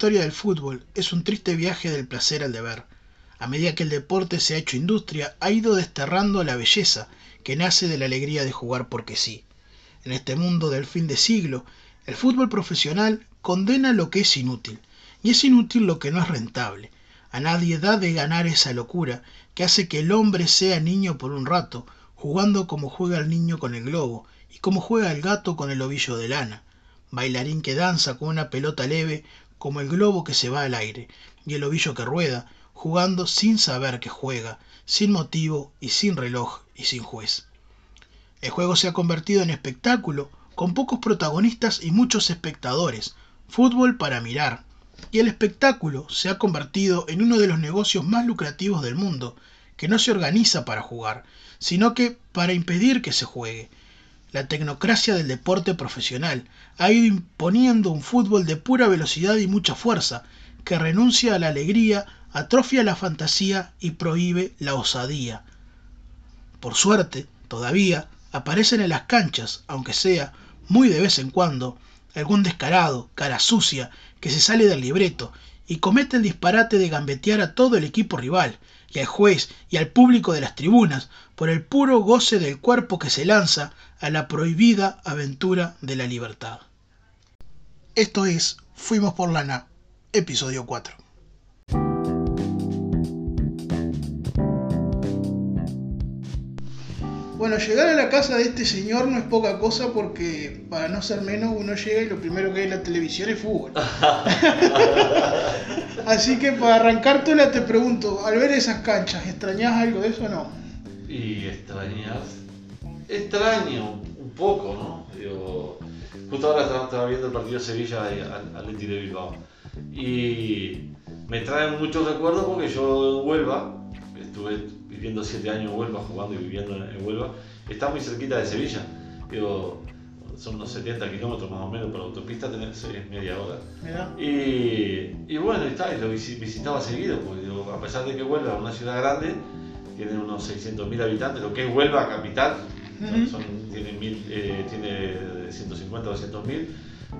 Historia del fútbol es un triste viaje del placer al deber. A medida que el deporte se ha hecho industria, ha ido desterrando la belleza que nace de la alegría de jugar porque sí. En este mundo del fin de siglo, el fútbol profesional condena lo que es inútil, y es inútil lo que no es rentable. A nadie da de ganar esa locura que hace que el hombre sea niño por un rato, jugando como juega el niño con el globo y como juega el gato con el ovillo de lana. Bailarín que danza con una pelota leve como el globo que se va al aire y el ovillo que rueda, jugando sin saber que juega, sin motivo y sin reloj y sin juez. El juego se ha convertido en espectáculo, con pocos protagonistas y muchos espectadores, fútbol para mirar, y el espectáculo se ha convertido en uno de los negocios más lucrativos del mundo, que no se organiza para jugar, sino que para impedir que se juegue, la tecnocracia del deporte profesional ha ido imponiendo un fútbol de pura velocidad y mucha fuerza, que renuncia a la alegría, atrofia la fantasía y prohíbe la osadía. Por suerte, todavía, aparecen en las canchas, aunque sea muy de vez en cuando, algún descarado, cara sucia, que se sale del libreto y comete el disparate de gambetear a todo el equipo rival, y al juez y al público de las tribunas, por el puro goce del cuerpo que se lanza a la prohibida aventura de la libertad. Esto es Fuimos por Lana, episodio 4. Bueno, llegar a la casa de este señor no es poca cosa porque, para no ser menos, uno llega y lo primero que hay en la televisión es fútbol. Así que para arrancar toda te pregunto, al ver esas canchas, ¿extrañas algo de eso o no? Y extrañas. Extraño un poco, ¿no? justo ahora estaba, viendo el partido de Sevilla al Leti de Bilbao. Y me traen muchos recuerdos porque yo en Huelva, estuve viviendo siete años en Huelva, jugando y viviendo en Huelva, está muy cerquita de Sevilla. Digo, son unos 70 kilómetros más o menos, por autopista tenés, media hora. Y, bueno, está, y lo visitaba seguido, porque a pesar de que Huelva es una ciudad grande, tiene unos 600.000 habitantes, lo que es Huelva capital, tiene, mil, eh, tiene 150 o 200.000,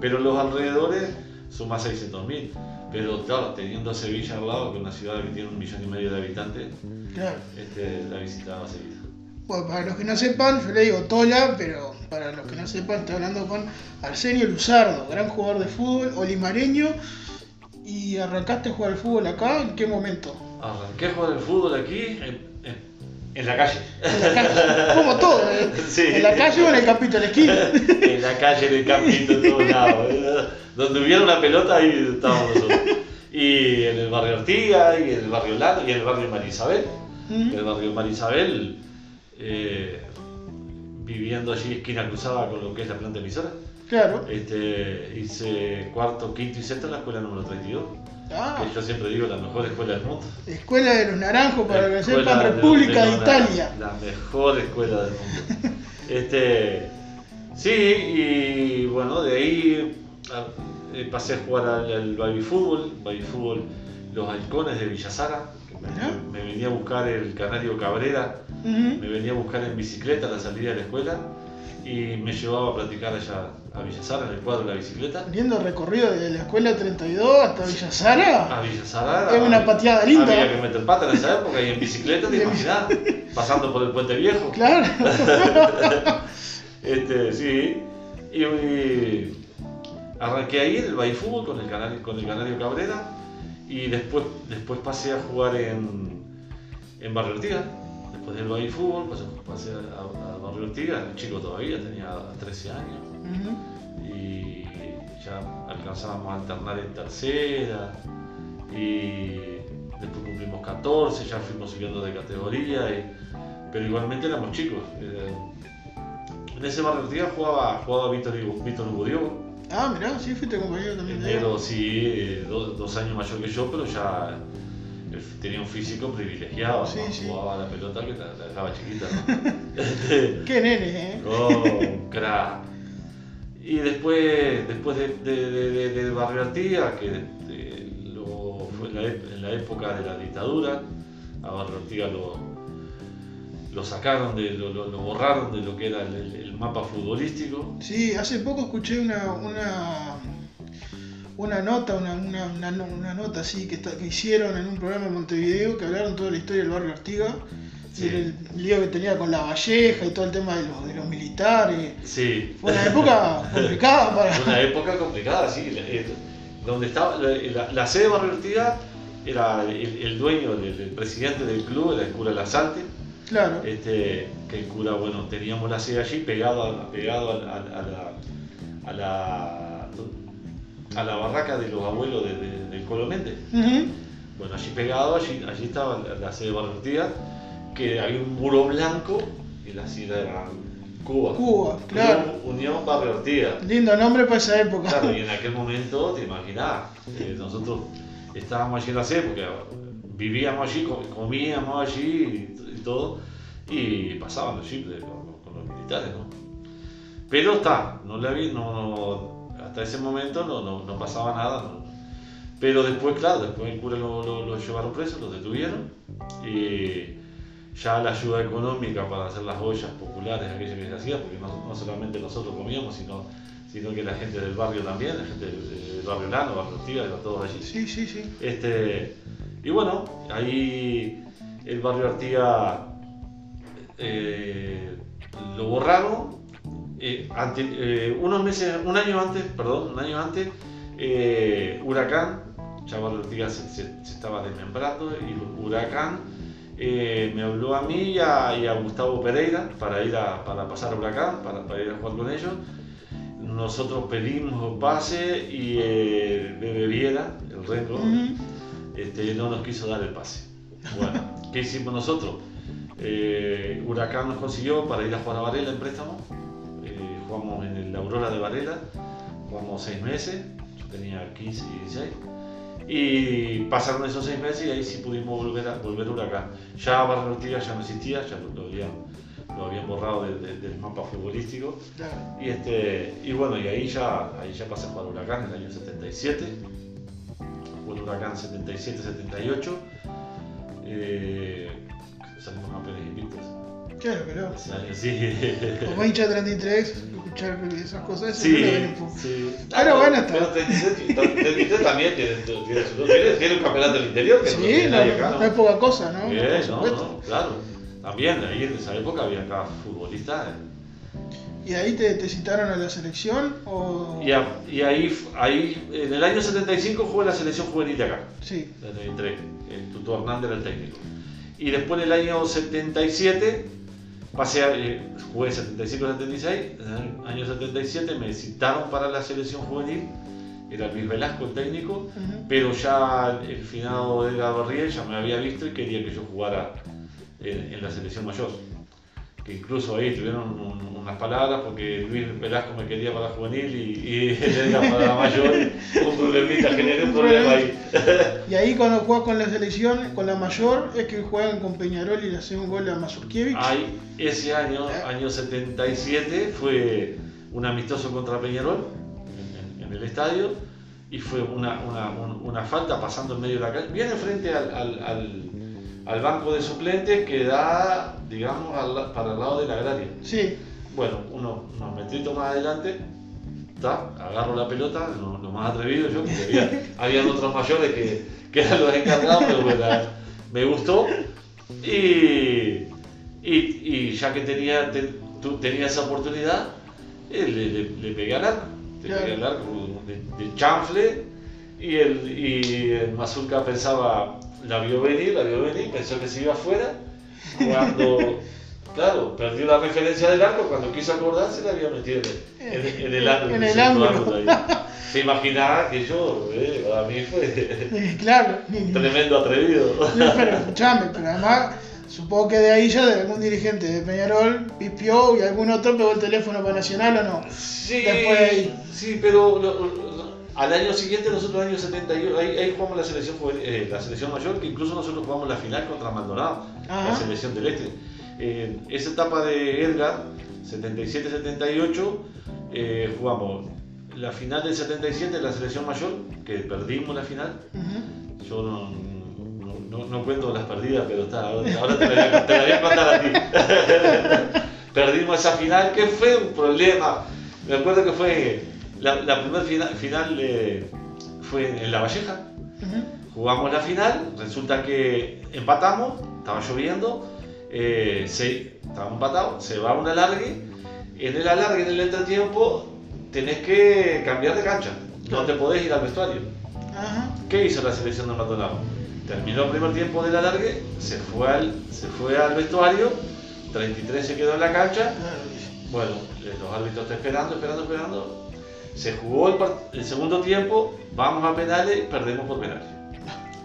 pero los alrededores son más 600.000. Pero claro, teniendo a Sevilla al lado, que es una ciudad que tiene un millón y medio de habitantes, este, la visitaba seguido. Bueno, para los que no sepan, yo le digo Tola, pero para los que no sepan, estoy hablando con Arsenio Luzardo, gran jugador de fútbol, olimareño. ¿Y arrancaste a jugar al fútbol acá? ¿En qué momento? Arranqué a jugar al fútbol aquí en, la calle. En la calle, como todo, ¿eh? ¿En la calle o en el campito de la esquina? en la calle, en el campito, en todos lados. Donde hubiera una pelota, ahí estábamos nosotros. Y en el barrio Ortiga, y en el barrio Lado, y en el barrio Marisabel. En el barrio Marisabel eh, viviendo allí esquina cruzada con lo que es la planta emisora. Claro. Este, hice cuarto, quinto y sexto en la escuela número 32. Ah. Que yo siempre digo la mejor escuela del mundo. Escuela de los Naranjos, para que sepan, República de, Italia. La mejor escuela del mundo. este, sí, y bueno, de ahí eh, pasé a jugar al, al baby fútbol, baby fútbol, los halcones de Villasara me, venía a buscar el canario Cabrera, me venía a buscar en bicicleta a la salida de la escuela y me llevaba a practicar allá a Villasara en el cuadro de la bicicleta. Viendo el recorrido de la escuela 32 hasta Villasara. A Villasara. Es una pateada linda. Había que meter pata en esa época y en bicicleta, te imaginas, pasando por el puente viejo. Claro. este, sí. Y, arranqué ahí en el Baifútbol con el, canario, con el Canario Cabrera y después, después pasé a jugar en, en Barrio Ortiga. Después del baby fútbol, pasé, a, Barrio Ortiga, chico todavía, tenía 13 años. Y ya alcanzábamos a alternar en tercera. Y después cumplimos 14, ya fuimos subiendo de categoría. pero igualmente éramos chicos. Eh, en ese Barrio Ortiga jugaba, jugaba Víctor, Víctor Hugo Ah, mirá, sí, fuiste compañero también. Pero sí, dos, años mayor que yo, pero ya eh, tenía un físico privilegiado. Sí, Jugaba la pelota que la, dejaba chiquita. Qué nene, ¿eh? Oh, crack. Y después, después de, de, de, Barrio Artigas, que fue en la, época de la dictadura, a Barrio Artigas lo, lo sacaron, de, lo, lo, borraron de lo que era el, mapa futbolístico. Sí, hace poco escuché una, una, una nota, una, una, una, no- una nota así que, está, que hicieron en un programa en Montevideo que hablaron toda la historia del barrio Artiga. Sí. El, lío que tenía con la Valleja y todo el tema de los, de los militares. Sí. Fue una época complicada para. Una época complicada, sí. Eh, Donde estaba la, sede de Barrio Ortiga era el, el dueño, del, el presidente del club, era el cura Lasalte. Claro. Este, que el cura, bueno, teníamos la sede allí pegado a, pegado a, a- a la, a, la, a la barraca de los abuelos de, de- del Colo Méndez. Bueno, allí pegado, allí, allí estaba la, la sede Ortiga, que había un muro blanco y la sigla era Cuba. Cuba, claro. Unión Barrio Ortiga. Lindo nombre para esa época. Claro, y en aquel momento, te imaginás, eh, nosotros estábamos allí en la sede porque vivíamos allí, co- comíamos allí y, y todo, y pasaban los con los militares, ¿no? Pero está, no la vi, no, no- hasta ese momento no, no, no pasaba nada, no. Pero después, claro, después el cura lo, lo- lo llevaron preso, lo detuvieron, y ya la ayuda económica para hacer las ollas populares, aquellas que se hacían, porque no, no solamente nosotros comíamos, sino, sino que la gente del barrio también, la gente del, barrio Lano, barrio iban todos allí. Sí, sí, sí. Este, y bueno, ahí el barrio Artiga eh, lo borraron. Eh, ante- eh, unos meses, un año antes, perdón, un año antes, eh, Huracán, ya barrio Artiga se, se- se estaba desmembrando y Huracán me habló a mí y a, y a Gustavo Pereira para ir a para pasar a Huracán, para, para ir a jugar con ellos. Nosotros pedimos pase y Bebe Viera, el Rengo, este, no nos quiso dar el pase. Bueno, ¿qué hicimos nosotros? Huracán nos consiguió para ir a jugar a Varela en préstamo. Jugamos en el Aurora de Varela, jugamos seis meses, yo tenía 15 y 16. Y pasaron esos seis meses y ahí sí pudimos volver a, volver a Huracán. Ya Barrio Ortiga ya no existía, ya lo, habían, lo habían borrado del- del- del mapa futbolístico. Claro. Y, este, y bueno, y ahí ya, ahí ya pasé Huracán en el año 77. Jugué el Huracán 77-78. Eh, salimos campeones invictos. Claro, pero. Sí. Como hincha 33, escuchar esas cosas, eso Sí, poco. sí. Pero bueno, está. Pero 33, 33 también tiene, un campeonato del interior que Sí, no, es poca cosa, ¿no? No, claro. También ahí en esa época había acá futbolistas. eh. ¿Y ahí te, te citaron a la selección? O... Y, a- y ahí, ahí, en el año 75 jugué la selección juvenil de acá. Sí, la 33, el Tuto Hernández era el técnico. Y después en el año 77, pasé eh, jugué 75-76, en el año 77 me citaron para la selección juvenil, era Luis Velasco el técnico, pero ya el finado Edgar Barriel ya me había visto y quería que yo jugara en, en la selección mayor. Que incluso ahí tuvieron un- unas palabras porque Luis Velasco me quería para la juvenil y, y Edgar para la mayor. Un problemita, generé un problema ahí. Y ahí cuando juegas con la selección, con la mayor, es que juegan con Peñarol y le hacen un gol a Mazurkiewicz. Ahí, ese año, año 77, fue un amistoso contra Peñarol en, en- en el estadio y fue una, una- un- una falta pasando en medio de la calle, bien enfrente al, al- al- al banco de suplentes que da, digamos, al para el lado de la agraria. Sí, Bueno, uno, unos metritos más adelante, ta, agarro la pelota, lo, lo más atrevido yo, porque había, habían otros mayores que, que eran los encargados, pero bueno, me gustó. Y, y, y ya que tenía, te- tú- tenía esa oportunidad, eh, le, le- le pegué al arco, le Claro. pegué al arco de, de chanfle, y el, y el Mazurka pensaba, la vio venir, la vio venir, pensó que se iba afuera, cuando, claro, perdió la referencia del arco, cuando quiso acordarse la había metido en, en- en el ángulo. En el centro ángulo. ahí. Se imaginaba que yo, eh, para mí fue claro. Tremendo atrevido. Pero escuchame, pero además, supongo que de ahí ya de algún dirigente de Peñarol pispió y algún otro pegó el teléfono para Nacional o no. Sí, Después- sí, pero lo- al año siguiente, nosotros el año 71, ahí, ahí jugamos la selección, eh, la selección mayor, que incluso nosotros jugamos la final contra Maldonado, la Ajá. selección del Este. Eh, esa etapa de Edgar, 77-78, eh, jugamos la final del 77 la selección mayor, que perdimos la final. Ujú. Yo no, no, no- cuento las perdidas, pero está, ahora te la, te la voy a contar a ti. Perdimos esa final, que fue un problema. Me acuerdo que fue la, la primera final, final de, fue en La Valleja. Jugamos la final, resulta que empatamos, estaba lloviendo, eh, se, estábamos empatados, se va un alargue. En el alargue, en el entretiempo, tenés que cambiar de cancha. No te podés ir al vestuario. Ajá. ¿Qué hizo la selección de Maldonado? Terminó el primer tiempo del alargue, se fue al, se fue al vestuario, 33 se quedó en la cancha. Bueno, eh, los árbitros están esperando, esperando, esperando. Se jugó el, segundo tiempo, vamos a penales, perdemos por penales.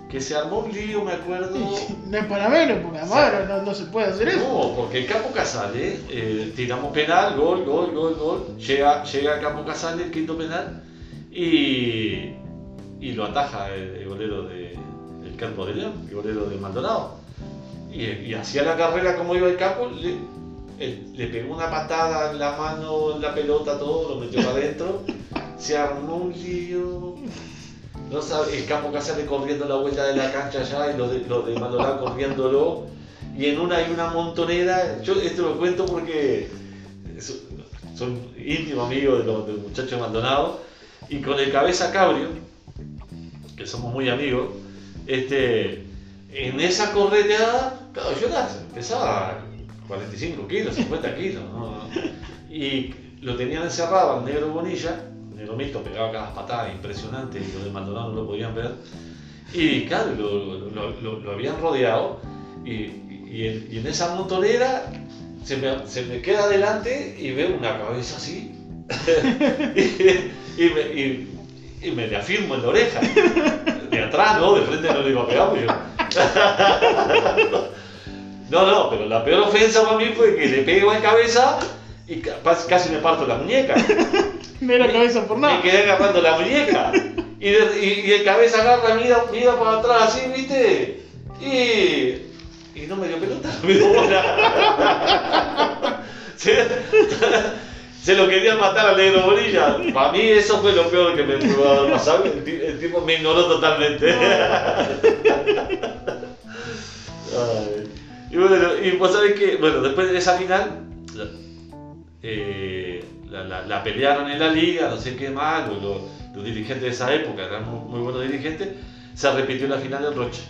Que se armó un lío, me acuerdo. No es para menos, porque amaro, no, no se puede hacer eso. No, porque el Capo Casale, eh, tiramos penal, gol, gol, gol, gol. Llega, llega Capo Casale, el quinto penal, y, y lo ataja el, el golero de el Campo de León, el golero de Maldonado. Y, y hacía la carrera como iba el Capo, le, le pegó una patada en la mano, en la pelota, todo, lo metió para adentro. Se armó un lío. El Capo Casale corriendo la vuelta de la cancha allá y los de, los de corriéndolo y en una hay una montonera. Yo esto lo cuento porque so- son íntimos amigos de los, de los muchachos Maldonado y con el cabeza cabrio, que somos muy amigos, este, en esa correteada, claro, yo la- pesaba 45 kilos, 50 kilos, y lo tenían encerrado al negro Bonilla, el negro mixto pegaba cada patada impresionante y los de Maldonado no lo podían ver. Y claro, lo, lo- lo- habían rodeado y, y en, esa montonera se me, se me queda adelante y veo una cabeza así y, me, y- me le afirmo en la oreja. De atrás, ¿no? De frente no le iba a pegar. yo- No, no, pero la peor ofensa para mí fue que le pego en cabeza y ca- casi me parto la muñeca. No era cabeza por nada. Me quedé agarrando la muñeca. Y, de- y- el cabeza agarra, mira, mira para atrás así, ¿viste? Y, y no me dio pelota, no me dio bola. se, se lo querían matar al negro bolilla. Para mí eso fue lo peor que me pudo haber pasado. El, el tipo me ignoró totalmente. Ay. Y bueno, vos sabés que, bueno, después de esa final, eh, la, la- pelearon en la liga, no sé qué más, los, dirigentes de esa época eran muy, buenos dirigentes, se repitió la final en Rocha.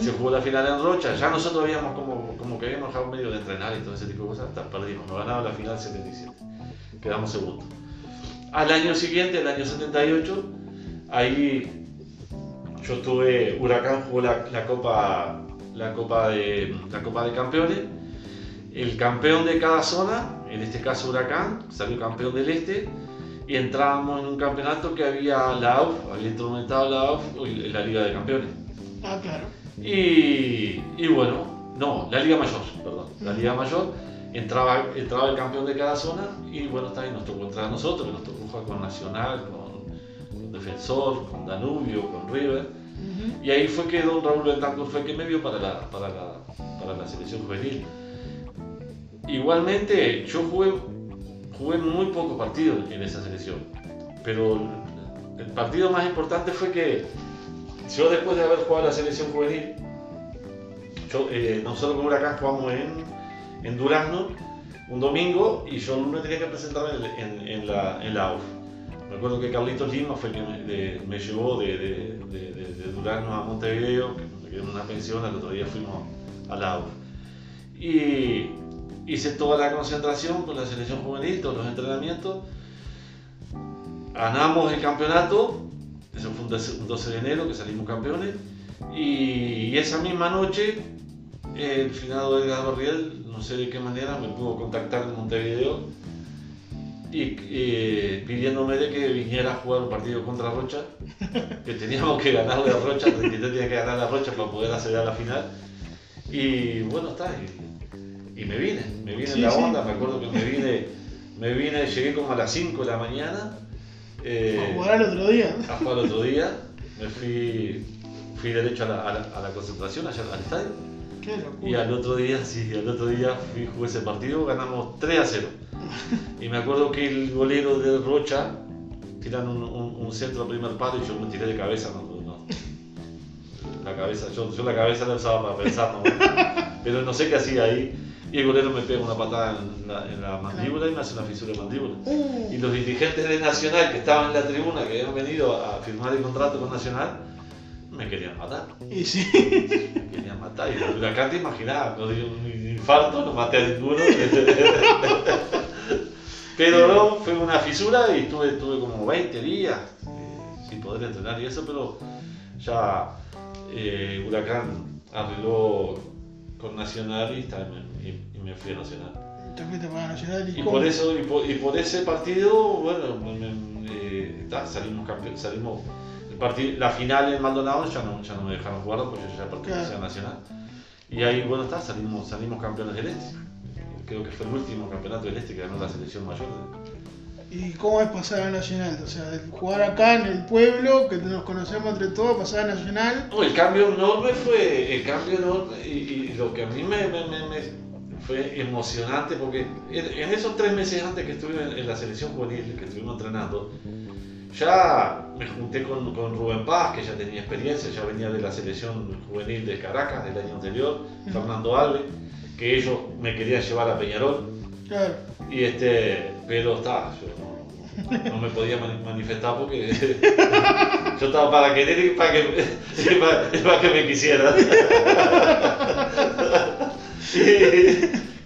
Se jugó la final en Rocha, ya nosotros habíamos como, como que habíamos dejado medio de entrenar y todo ese tipo de cosas, hasta perdimos, nos ganaron la final 77, quedamos segundos. Al año siguiente, el año 78, ahí yo estuve, Huracán jugó la Copa, la, Copa de, la Copa de Campeones, el campeón de cada zona, en este caso Huracán, salió campeón del Este, y entrábamos en un campeonato que había la AUF, había instrumentado la AUF la Liga de Campeones. Ah, claro. Y, y bueno, no, la Liga Mayor, perdón. La Liga Mayor entraba, entraba el campeón de cada zona y bueno, está ahí nos tocó entrar a nosotros, nos tocó jugar con Nacional, con, con Defensor, con Danubio, con River. Y ahí fue que don Raúl Bentancur fue que me vio para la, para la, para la selección juvenil. Igualmente, yo jugué, jugué muy pocos partidos en esa selección, pero el partido más importante fue que yo después de haber jugado la selección juvenil, yo, eh, nosotros con Huracán jugamos en, en Durazno un domingo y yo el tenía que presentarme en, en- la, en la. Me acuerdo que Carlitos Lima fue el que me, llevó de, de, Durazno a Montevideo, que me quedé una pensión, al otro día fuimos a la AUF. Y hice toda la concentración con la selección juvenil, todos los entrenamientos. Ganamos el campeonato, eso fue un 12 un 12 de enero que salimos campeones. Y esa misma noche, el finado Edgar Barriel, no sé de qué manera, me pudo contactar en Montevideo y eh, pidiéndome de que viniera a jugar un partido contra Rocha, que teníamos que ganarle a Rocha, 33 tenía que ganar a Rocha para poder acceder a la final. Y bueno, está, y, y me vine, me vine Sí, en la sí. onda, me acuerdo que me vine, me vine, llegué como a las 5 de la mañana. eh, A jugar al otro día. a jugar el otro día, me fui, fui derecho a la, a la- a la concentración, allá al estadio, Qué y al otro día, sí, al otro día fui, jugué ese partido, ganamos 3 a 0. Y me acuerdo que el golero de Rocha tiran un, un- un centro a primer palo y yo me tiré de cabeza, no, no. La cabeza, yo, yo la cabeza la usaba para pensar, ¿no? pero no sé qué hacía ahí. y el golero me pega una patada en la, en la mandíbula y me hace una fisura de mandíbula. Uh, Y los dirigentes de Nacional que estaban en la tribuna, que habían venido a firmar el contrato con Nacional, me querían matar. y sí. Me querían matar. Y huracán te imaginaba, no dio un infarto, no maté a ninguno. Pero no, fue una fisura y estuve, estuve como 20 días eh, sin poder entrenar y eso, pero ya eh, Huracán arregló con Nacional y, está- y- y me fui a Nacional. Nacional y, por eso, y por, y por ese partido, bueno, me- me- eh, ta, salimos campeones, salimos el partido, la final en Maldonado ya no, ya no me dejaron jugar porque yo ya pertenecía Claro. a Nacional. Y ahí, bueno, está, salimos, salimos campeones del Este. Creo que fue el último campeonato del Este que ganó la selección mayor. ¿Y cómo es pasar a Nacional? O sea, jugar acá en el pueblo, que nos conocemos entre todos, pasar a Nacional. No, el cambio enorme fue, el cambio enorme, y, y lo que a mí me, me- me- me- fue emocionante, porque en, en esos tres meses antes que estuve en, en la selección juvenil, que estuvimos entrenando, ya me junté con, con Rubén Paz, que ya tenía experiencia, ya venía de la selección juvenil de Caracas del año anterior. Fernando Alves, que ellos me querían llevar a Peñarol, Claro. y este, pero está, yo no, no me podía mani- manifestar porque yo estaba para querer y para que, y para, y para que me quisieran.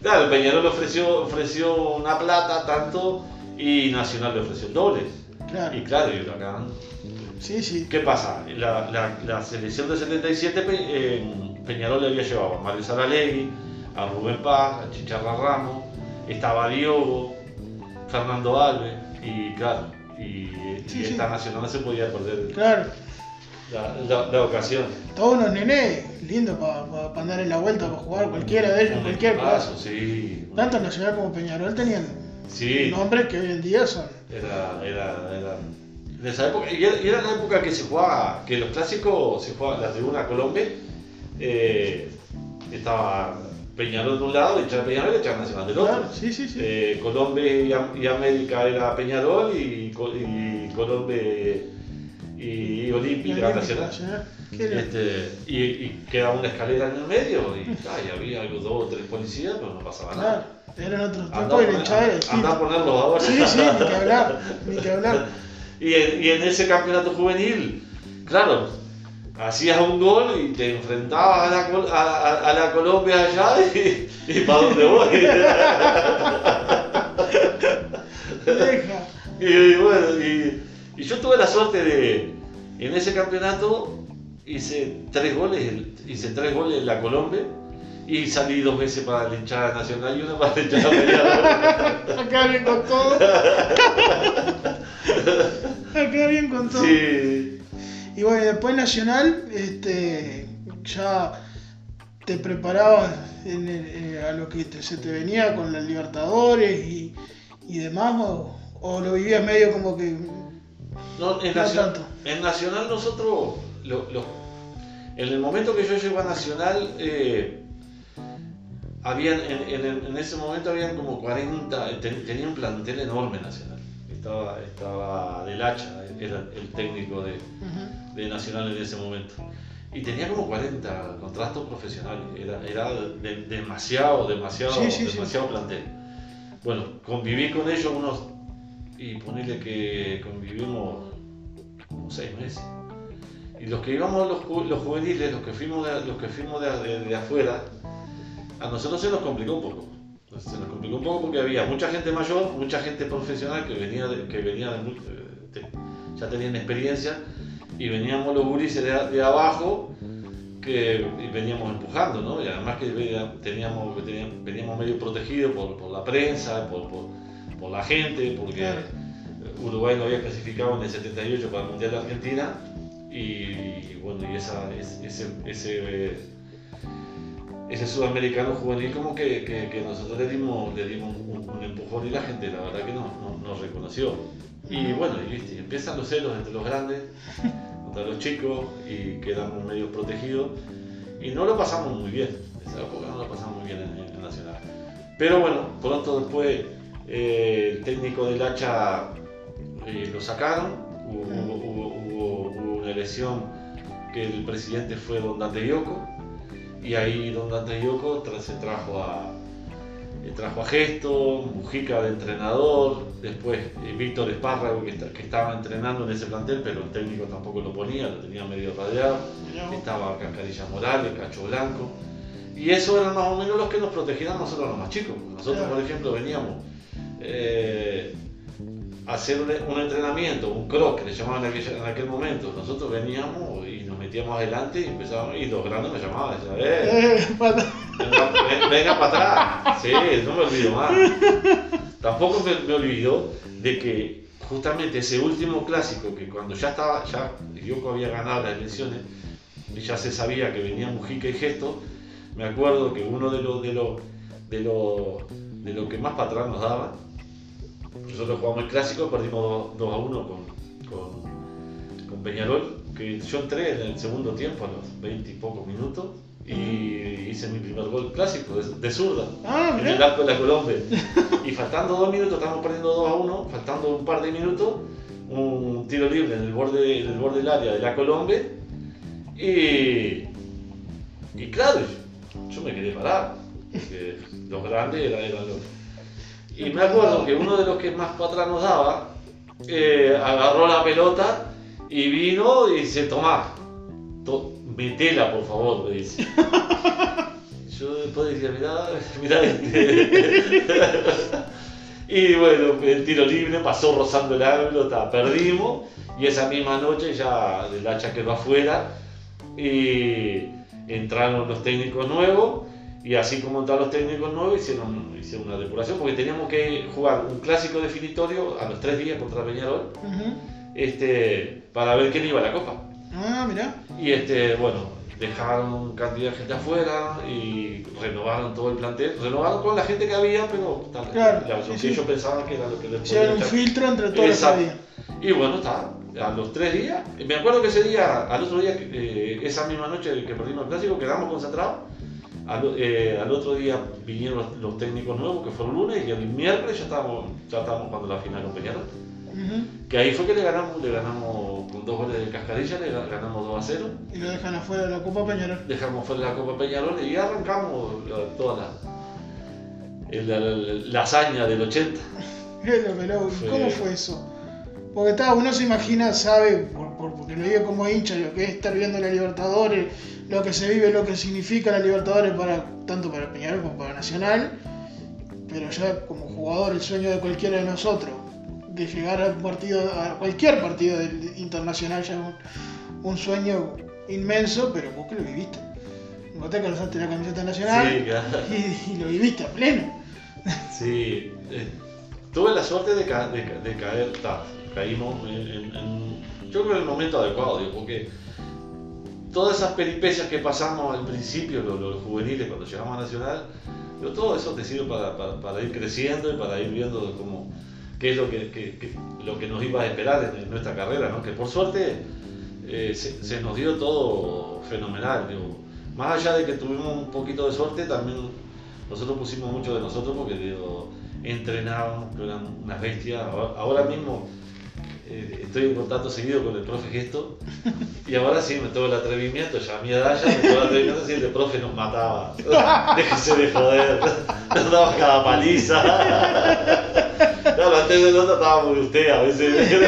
Claro, Peñarol ofreció, ofreció una plata tanto y Nacional le ofreció el doble. Claro. Y claro, y Huracán. Sí, sí. ¿Qué pasa? La, la, la selección de 77, Pe- eh, Peñarol le había llevado a Mario Saralegui, a Rubén Paz, a Chicharra Ramos, estaba Diogo, Fernando Alves, y claro, y, y Sí, esta Nacional no se podía perder Claro. la, la- la ocasión. Todos unos nenes lindos para andar en la vuelta, para jugar cualquiera de ellos, Un cualquier cosa. sí. Tanto Nacional como Peñarol tenían Sí. nombres que hoy en día son. Era, era, era. De esa época, y era, y era la época que se jugaba, que los clásicos se jugaban la tribuna Colombia, eh, estaba Peñarol de un lado, echaba Peñarol y echaba Nacional del otro. Claro, sí, sí, sí. Eh, Colombia y, Am- y América era Peñarol y, Co- y Colombia y, Olimpia era Nacional. Este, y, y quedaba una escalera en el medio y, ah, y había algo, dos o tres policías, pero no pasaba Claro, nada. Eran otros tiempos y la hinchada andá a ponerlos ahora. Sí, sí, ni que hablar, ni que hablar. Y en, y en ese campeonato juvenil, claro, hacías un gol y te enfrentabas a la, a, a- a la Colombia allá y, y para dónde voy. Deja. y, bueno, y, y yo tuve la suerte de, en ese campeonato hice tres goles, hice tres goles en la Colombia y salí dos veces para la hinchada nacional y una para la hinchada Peñarol. Acá bien con todo. Acá bien con todo. Sí. Y bueno, después Nacional, este, ya te preparabas en el- a lo que te- se te venía con las Libertadores y, y demás, o, o lo vivías medio como que. No, en, No Nacional, tanto. en Nacional nosotros, lo- lo- en el momento que yo llego a Nacional, eh, habían, en, en- en ese momento habían como 40, ten- tenía un plantel enorme Nacional. Estaba, estaba Del Hacha, era el técnico de, Ujú. de Nacional en ese momento. Y tenía como 40 contratos profesionales, era, era de- demasiado, demasiado, Sí, sí, sí. demasiado plantel. Bueno, conviví con ellos unos, y ponerle que convivimos como seis meses. Y los que íbamos los, los juveniles, los que fuimos, de, los que fuimos de, de- de afuera, a nosotros se nos complicó un poco. Se nos complicó un poco porque había mucha gente mayor, mucha gente profesional que venía de, que venía de, eh, de- ya tenían experiencia y veníamos los gurises de, abajo que y veníamos empujando, ¿no? Y además que teníamos, veníamos medio protegidos por, por la prensa, por, por, por la gente, porque. Uruguay no había clasificado en el 78 para el Mundial de Argentina y, bueno, y esa, es- ese, ese, ese sudamericano juvenil como que, que- que nosotros le dimos, le dimos un, un empujón y la gente la verdad que nos no, nos reconoció. Y bueno, y, empiezan los celos entre los grandes contra los chicos y quedamos medio protegidos. Y no lo pasamos muy bien, esa época no lo pasamos muy bien en, en Nacional. Pero bueno, pronto después eh, el técnico del hacha eh, lo sacaron, hubo, hubo- hubo- hubo- hubo una elección que el presidente fue Don Dante Yoko y ahí Don Dante Yoko se trajo a, eh, trajo a Gesto, Mujica de entrenador, después eh, Víctor Espárrago que, que estaba entrenando en ese plantel, pero el técnico tampoco lo ponía, lo tenía medio radiado. Estaba Cascarilla Morales, Cacho Blanco. Y eso eran más o menos los que nos protegían nosotros los más chicos. Nosotros, por ejemplo, veníamos eh, a hacer un, un entrenamiento, un croc que le llamaban en aquel, en aquel momento. Nosotros veníamos y metíamos adelante y empezábamos, y los grandes me llamaban, decían, eh, Eh, pata- venga, ven- venga para atrás. Sí, no me olvido más. Tampoco me, me olvido de que justamente ese último clásico, que cuando ya estaba, ya Yoko había ganado las elecciones, y ya se sabía que venía Mujica y Gesto, me acuerdo que uno de los de los de los de lo que más para atrás nos daba, nosotros jugamos el clásico, perdimos 2 a 1 con, con, con Peñarol, que yo entré en el segundo tiempo a los 20 y pocos minutos y hice mi primer gol clásico de, de zurda Ah, en el arco de la Colombia. Y faltando dos minutos, estamos perdiendo 2 a 1, faltando un par de minutos, un tiro libre en el borde, en el borde del área de la Colombia. Y, y claro, yo, yo me quedé parado, porque los grandes eran, eran los. Y me acuerdo que uno de los que más para atrás nos daba, eh, agarró la pelota y vino y dice, tomá, to- metela por favor, me dice. Yo después decía, mirá, mirá este. y bueno, el tiro libre pasó rozando el ángulo, ta, perdimos. Y esa misma noche ya el hacha quedó afuera y entraron los técnicos nuevos. Y así como entraron los técnicos nuevos, hicieron, hicieron una depuración porque teníamos que jugar un clásico definitorio a los tres días contra Peñarol este, para ver quién iba a la copa. Ah, mirá. Y este, bueno, dejaron cantidad de gente afuera y renovaron todo el plantel. Renovaron con la gente que había, pero tal, Claro, la- lo sí, que sí. ellos pensaban que era lo que les Hicieron un echar. filtro entre todos los que había. Y bueno, está. A los tres días, me acuerdo que ese día, al otro día, eh, esa misma noche que perdimos el clásico, quedamos concentrados. Al, eh, al otro día vinieron los, los técnicos nuevos, que fue el lunes, y el miércoles ya estábamos, ya estábamos jugando la final con Peñarol. Ujú. Que ahí fue que le ganamos, le ganamos con dos goles de cascarilla, le ga- ganamos 2 a 0. Y lo dejan afuera de la Copa Peñarol. dejamos fuera la Copa Peñarol y arrancamos la- toda la, la, la- la hazaña del 80. Pero, pero, Fue- ¿cómo fue eso? Porque está, uno se imagina, sabe, por, por- porque lo vive como hincha, lo que es estar viendo la Libertadores, lo que se vive, lo que significa la Libertadores para tanto para Peñarol como para Nacional, pero ya como jugador el sueño de cualquiera de nosotros, de llegar a un partido, a cualquier partido del- internacional ya es un, un sueño inmenso, pero vos que lo viviste. Vos te calzaste la camiseta nacional Sí, claro. y, y lo viviste a pleno. Sí, eh, tuve la suerte de, ca- de ca- de caer, ta, caímos en, en- en- yo creo en el momento adecuado, digo, porque todas esas peripecias que pasamos al principio, los, los juveniles, cuando llegamos a Nacional, pero todo eso te sirve para, para- para ir creciendo y para ir viendo cómo, qué es lo que, que- que- lo que nos iba a esperar en, nuestra carrera, ¿no? que por suerte eh, se, nos dio todo fenomenal. Más allá de que tuvimos un poquito de suerte, también nosotros pusimos mucho de nosotros porque digo, entrenábamos, que eran unas bestias. Ahora mismo eh, estoy en contacto seguido con el profe Gesto y ahora sí me tomo el atrevimiento, ya a mi edad ya me tomo el atrevimiento si el profe nos mataba. Déjese de joder, nos daba cada paliza. Claro, antes de nota estaba muy usted a veces,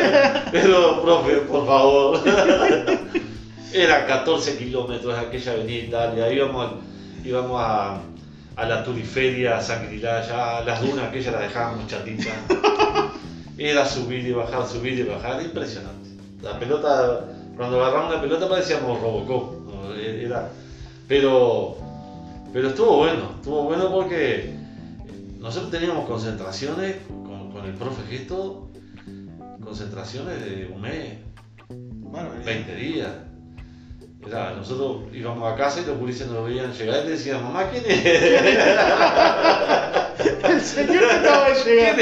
pero profe, por favor. Era 14 kilómetros aquella avenida Italia, íbamos, íbamos a, a la turiferia, a Sanguilaya, las dunas aquellas las dejábamos chatitas. Era subir y bajar, subir y bajar, impresionante. La pelota, cuando agarramos la pelota parecíamos Robocop, ¿no? era, pero, pero estuvo bueno, estuvo bueno porque nosotros teníamos concentraciones con, con el profe Gesto, concentraciones de un mes, Bueno, 20 días. Era, nosotros íbamos a casa y los gurises nos veían llegar y decían, mamá, ¿quién es? el señor que acaba de llegar.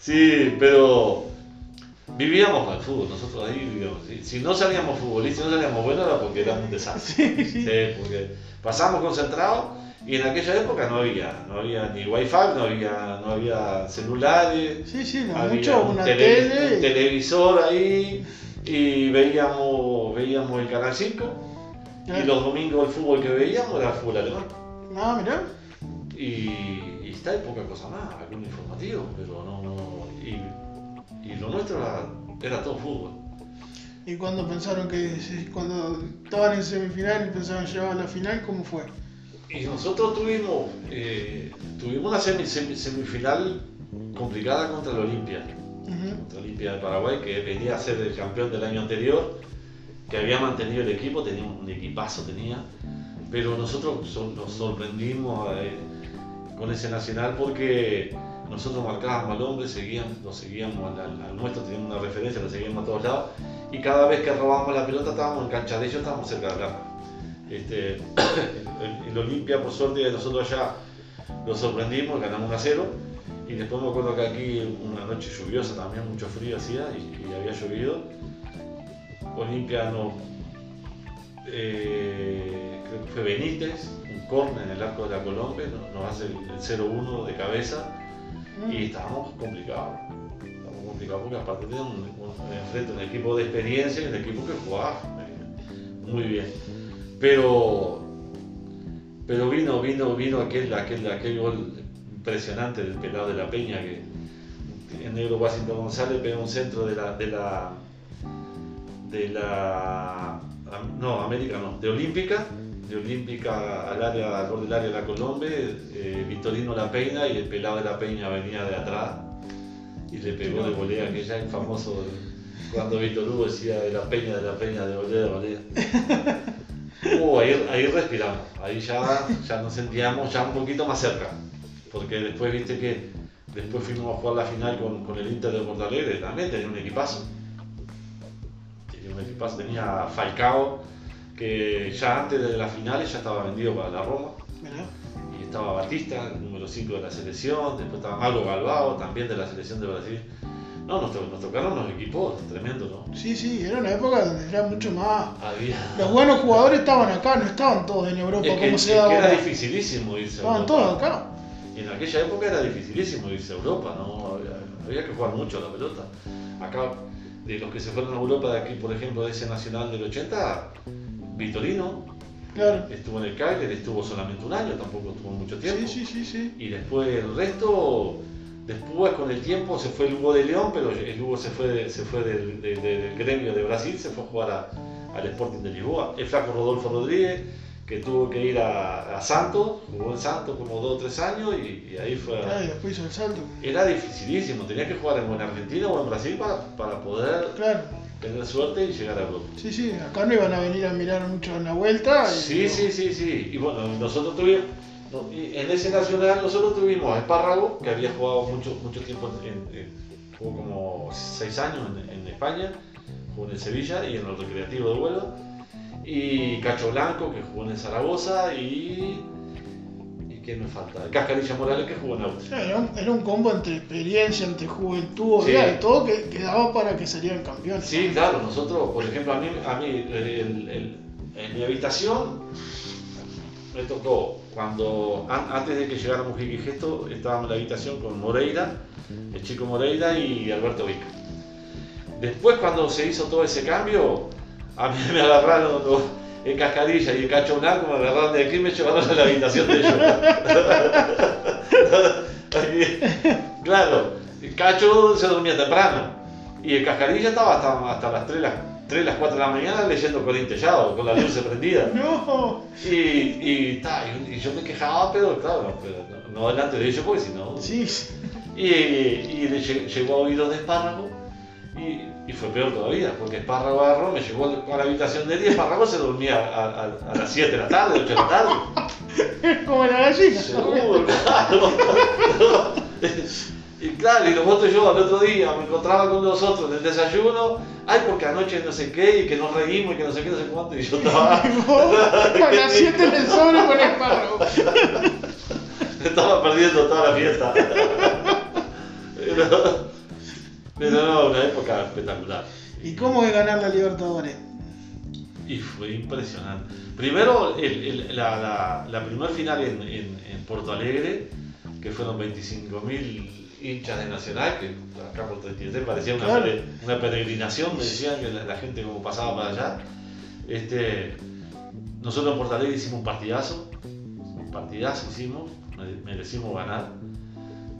sí, pero vivíamos el fútbol, nosotros ahí vivíamos. Si, si no salíamos futbolistas, si no salíamos buenos era porque éramos un desastre. Sí, sí. Porque pasamos concentrados y en aquella época no había, no había ni wifi, no había, no había celulares, Sí, sí, lo había mucho un, una tele- tele. un televisor ahí y veíamos, veíamos el canal 5 y Claro. los domingos el fútbol que veíamos era fútbol alemán. Ah, mirá. Y, y está en poca cosa más, algún informativo, pero no. no y, y lo nuestro era, era todo fútbol. ¿Y cuando pensaron que cuando estaban en semifinal y pensaban llegar a la final, cómo fue? Y nosotros tuvimos, eh, tuvimos una semi- semi- semifinal complicada contra la Olimpia. Contra Olimpia de Paraguay, que venía a ser el campeón del año anterior, que había mantenido el equipo, tenía un equipazo, tenía, pero nosotros so- nos sorprendimos eh, con ese nacional porque nosotros marcábamos al hombre, seguíamos, lo seguíamos al, nuestro, teníamos una referencia, lo seguíamos a todos lados, y cada vez que robábamos la pelota estábamos en cancha de ellos, estábamos cerca arco. Este, el, el Olimpia, por suerte, nosotros allá lo sorprendimos, ganamos 1 a 0. Y después me acuerdo que aquí una noche lluviosa también, mucho frío hacía y, y había llovido. Olimpia no. Eh, creo que fue Benítez, un córner en el arco de la Colombia, no- nos hace el, el 0-1 de cabeza y estábamos complicados. Estábamos complicados porque aparte teníamos un, un- equipo de experiencia y un equipo que jugaba eh, muy bien. Pero, pero vino, vino, vino aquel, aquel, aquel gol impresionante del pelado de la Peña que el negro Washington González pega un centro de la de la de la no América no. De Olímpica de Olímpica al área al borde del área de la Colombe eh, Victorino la peina y el pelado de la Peña venía de atrás y le pegó de volea que ya es famoso cuando Víctor Hugo decía de la Peña de la Peña de volea de volea. Uh, ahí, ahí respiramos, ahí ya, ya nos sentíamos ya un poquito más cerca, porque después viste que después fuimos a jugar la final con, con el Inter de Porto Alegre, también tenía un equipazo, un equipazo, tenía Falcao, que ya antes de las finales ya estaba vendido para la Roma, Mirá. y estaba Batista, número 5 de la selección, después estaba Mauro Galbao, también de la selección de Brasil. No, nos, nos tocaron unos equipos tremendos, ¿no? Sí, sí, era una época donde era mucho más. Había... Los buenos jugadores estaban acá, no estaban todos en Europa Es que, como es se da que era dificilísimo irse a Estaban Europa. todos acá. Y en aquella época era dificilísimo irse a Europa, ¿no? Había, había que jugar mucho a la pelota. Acá, de los que se fueron a Europa de aquí, por ejemplo, de ese Nacional del 80, Vitorino Claro. estuvo en el Cagliari, estuvo solamente un año, tampoco estuvo mucho tiempo. Sí, sí, sí, sí. Y después el resto, después con el tiempo se fue el Hugo de León, pero el Hugo se fue, se fue del, de- de- del gremio de Brasil, se fue a jugar a- al Sporting de Lisboa. El flaco Rodolfo Rodríguez, que tuvo que ir a, a Santos, jugó en Santos como dos o tres años y, y ahí fue. a- Claro, y después hizo el salto. Era dificilísimo, tenía que jugar en, Argentina o en Brasil para, para poder Claro. tener suerte y llegar a Europa. Sí, sí, acá no iban a venir a mirar mucho en la vuelta. y- Sí, sí, sí, sí. Y bueno, nosotros tuvimos, no, en ese nacional nosotros tuvimos a Espárrago, que había jugado mucho, mucho tiempo, en, en- jugó como seis años en, en España, jugó en el Sevilla y en el Recreativo de Huelva. Y Cacho Blanco, que jugó en el Zaragoza, y... ¿Y quién me falta? Cascarilla Morales, que jugó en Austria. Claro, Era un, era un combo entre experiencia, entre juventud, Sí. de todo que, que daba para que salieran campeones. Sí, claro, nosotros, por ejemplo, a mí, a mí el- el- en mi habitación me tocó cuando, an- antes de que llegara Mujica y Gesto, estábamos en la habitación con Moreira, el chico Moreira y Alberto Vica. Después, cuando se hizo todo ese cambio, a mí me agarraron los, el cascarilla y el cacho blanco, me agarraron de aquí y me llevaron a la habitación de ellos. Claro, el cacho se dormía temprano y el cascarilla estaba hasta, hasta las 3, las 3, las 4 de la mañana leyendo Corintellado, con la luz prendida. No, Y, y, ta, y- y yo me quejaba, pero claro, no, pero no, no delante de ellos, porque si no. sí. Y, y le lle- llegó a oídos de espárrago y, y fue peor todavía, porque espárrago agarró, me llevó a la habitación de él y espárrago se dormía a, a- a las 7 de la tarde, 8 de la tarde. como la gallina. Seguro, claro. Y claro, y los otros yo al otro día me encontraba con los otros en el desayuno, ay, porque anoche no sé qué, y que nos reímos, y que no sé qué, no sé cuánto, y yo estaba, a las 7 en el sobre con espárrago. estaba perdiendo toda la fiesta. Pero, pero no, una época espectacular. ¿Y cómo es ganar la Libertadores? Y fue impresionante. Primero, el- el- la, la, la primer final en, en, en Porto Alegre, que fueron 25.000 hinchas de Nacional, que acá por 33 parecía una, Claro. pere- una peregrinación, me decían que la, la gente como pasaba para allá. Este, nosotros en Porto Alegre hicimos un partidazo, partidazo hicimos, merecimos ganar,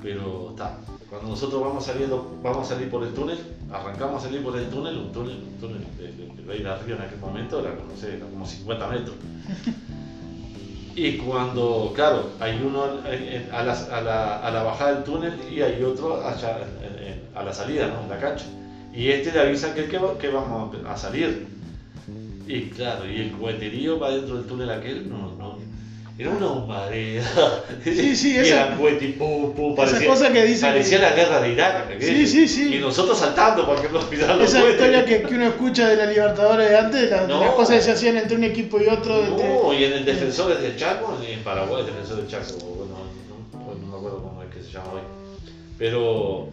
pero está. Cuando nosotros vamos saliendo, vamos a salir por el túnel, arrancamos a salir por el túnel, un túnel, un túnel de, de, de arriba en aquel momento era, no sé, era como 50 metros. Y cuando, claro, hay uno a la, a, la, a la, bajada del túnel y hay otro allá a la salida, ¿no? En la cancha. Y este le avisa que, que, que vamos a salir. Y claro, y el coheterío va dentro del túnel aquel, no, no, era una humareda. Sí, sí, esa. Y pum, pum, parecía, cosa que dice parecía que... la guerra de Irak. Sí, sí, sí. Y nosotros saltando para que nos pisaran los Esa cohetes. historia que, que, uno escucha de la Libertadores de antes, la, No. las cosas que se hacían entre un equipo y otro. No, y en el Defensores del Chaco, en Paraguay, el Defensor del Chaco, bueno, no, no me acuerdo cómo es que se llama hoy. Pero.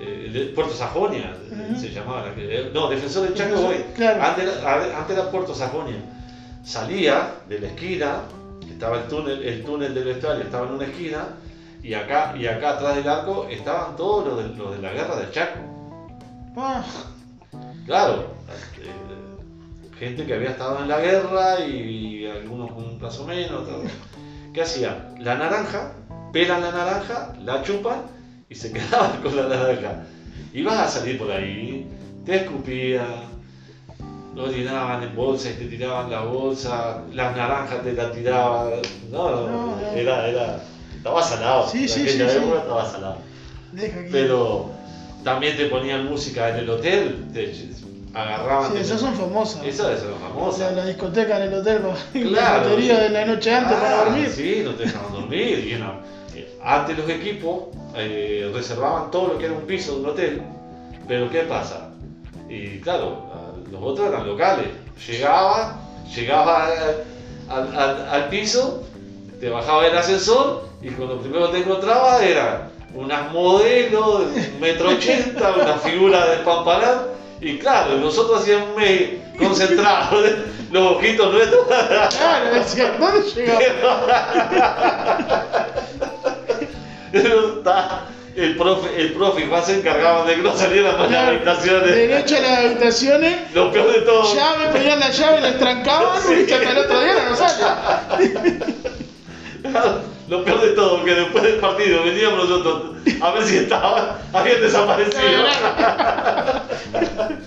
Eh, de Puerto Sajonia se llamaba. No, Defensor del Chaco hoy. Claro. Antes, era- antes era Puerto Sajonia. Salía de la esquina, estaba el túnel, el túnel del vestuario estaba en una esquina, y acá, y acá atrás del arco estaban todos los de, los de la guerra del Chaco. Ah, Claro, eh, gente que había estado en la guerra y, algunos con un plazo menos. otros- ¿Qué hacían? La naranja, pelan la naranja, la chupan y se quedaban con la naranja. Ibas a salir por ahí, te escupían, lo llenaban en bolsa y te tiraban la bolsa, las naranjas te la tiraban. No, no, No, era, era, estaba salado. Sí, En sí, aquella sí, época estaba salado. Pero también te ponían música en el hotel, te agarraban. Sí, esas son famosas. Esas son famosas. sea, la discoteca en el hotel, la Claro. batería de la noche antes para Ah, dormir. Sí, no te dejaban dormir. y no. Eh, Antes los equipos eh, reservaban todo lo que era un piso de un hotel, pero ¿qué pasa? Y claro, los otros eran locales. Llegaba, llegaba al, al- piso, te bajaba el ascensor y con lo primero que te encontraba era unas modelos de metro ochenta, una figura de Pampalar. Y claro, nosotros hacíamos un mes concentrado, los ojitos nuestros. Claro, decía, ¿dónde llegamos? El profe, el profe Juan se encargaban de que no salieran más las Claro, habitaciones. Derecho a las habitaciones, Lo peor de todo. llave, pedían la llave, la trancaban Sí. y hasta el otro día no saca. Lo peor de todo, que después del partido veníamos nosotros a ver si estaban, habían desaparecido.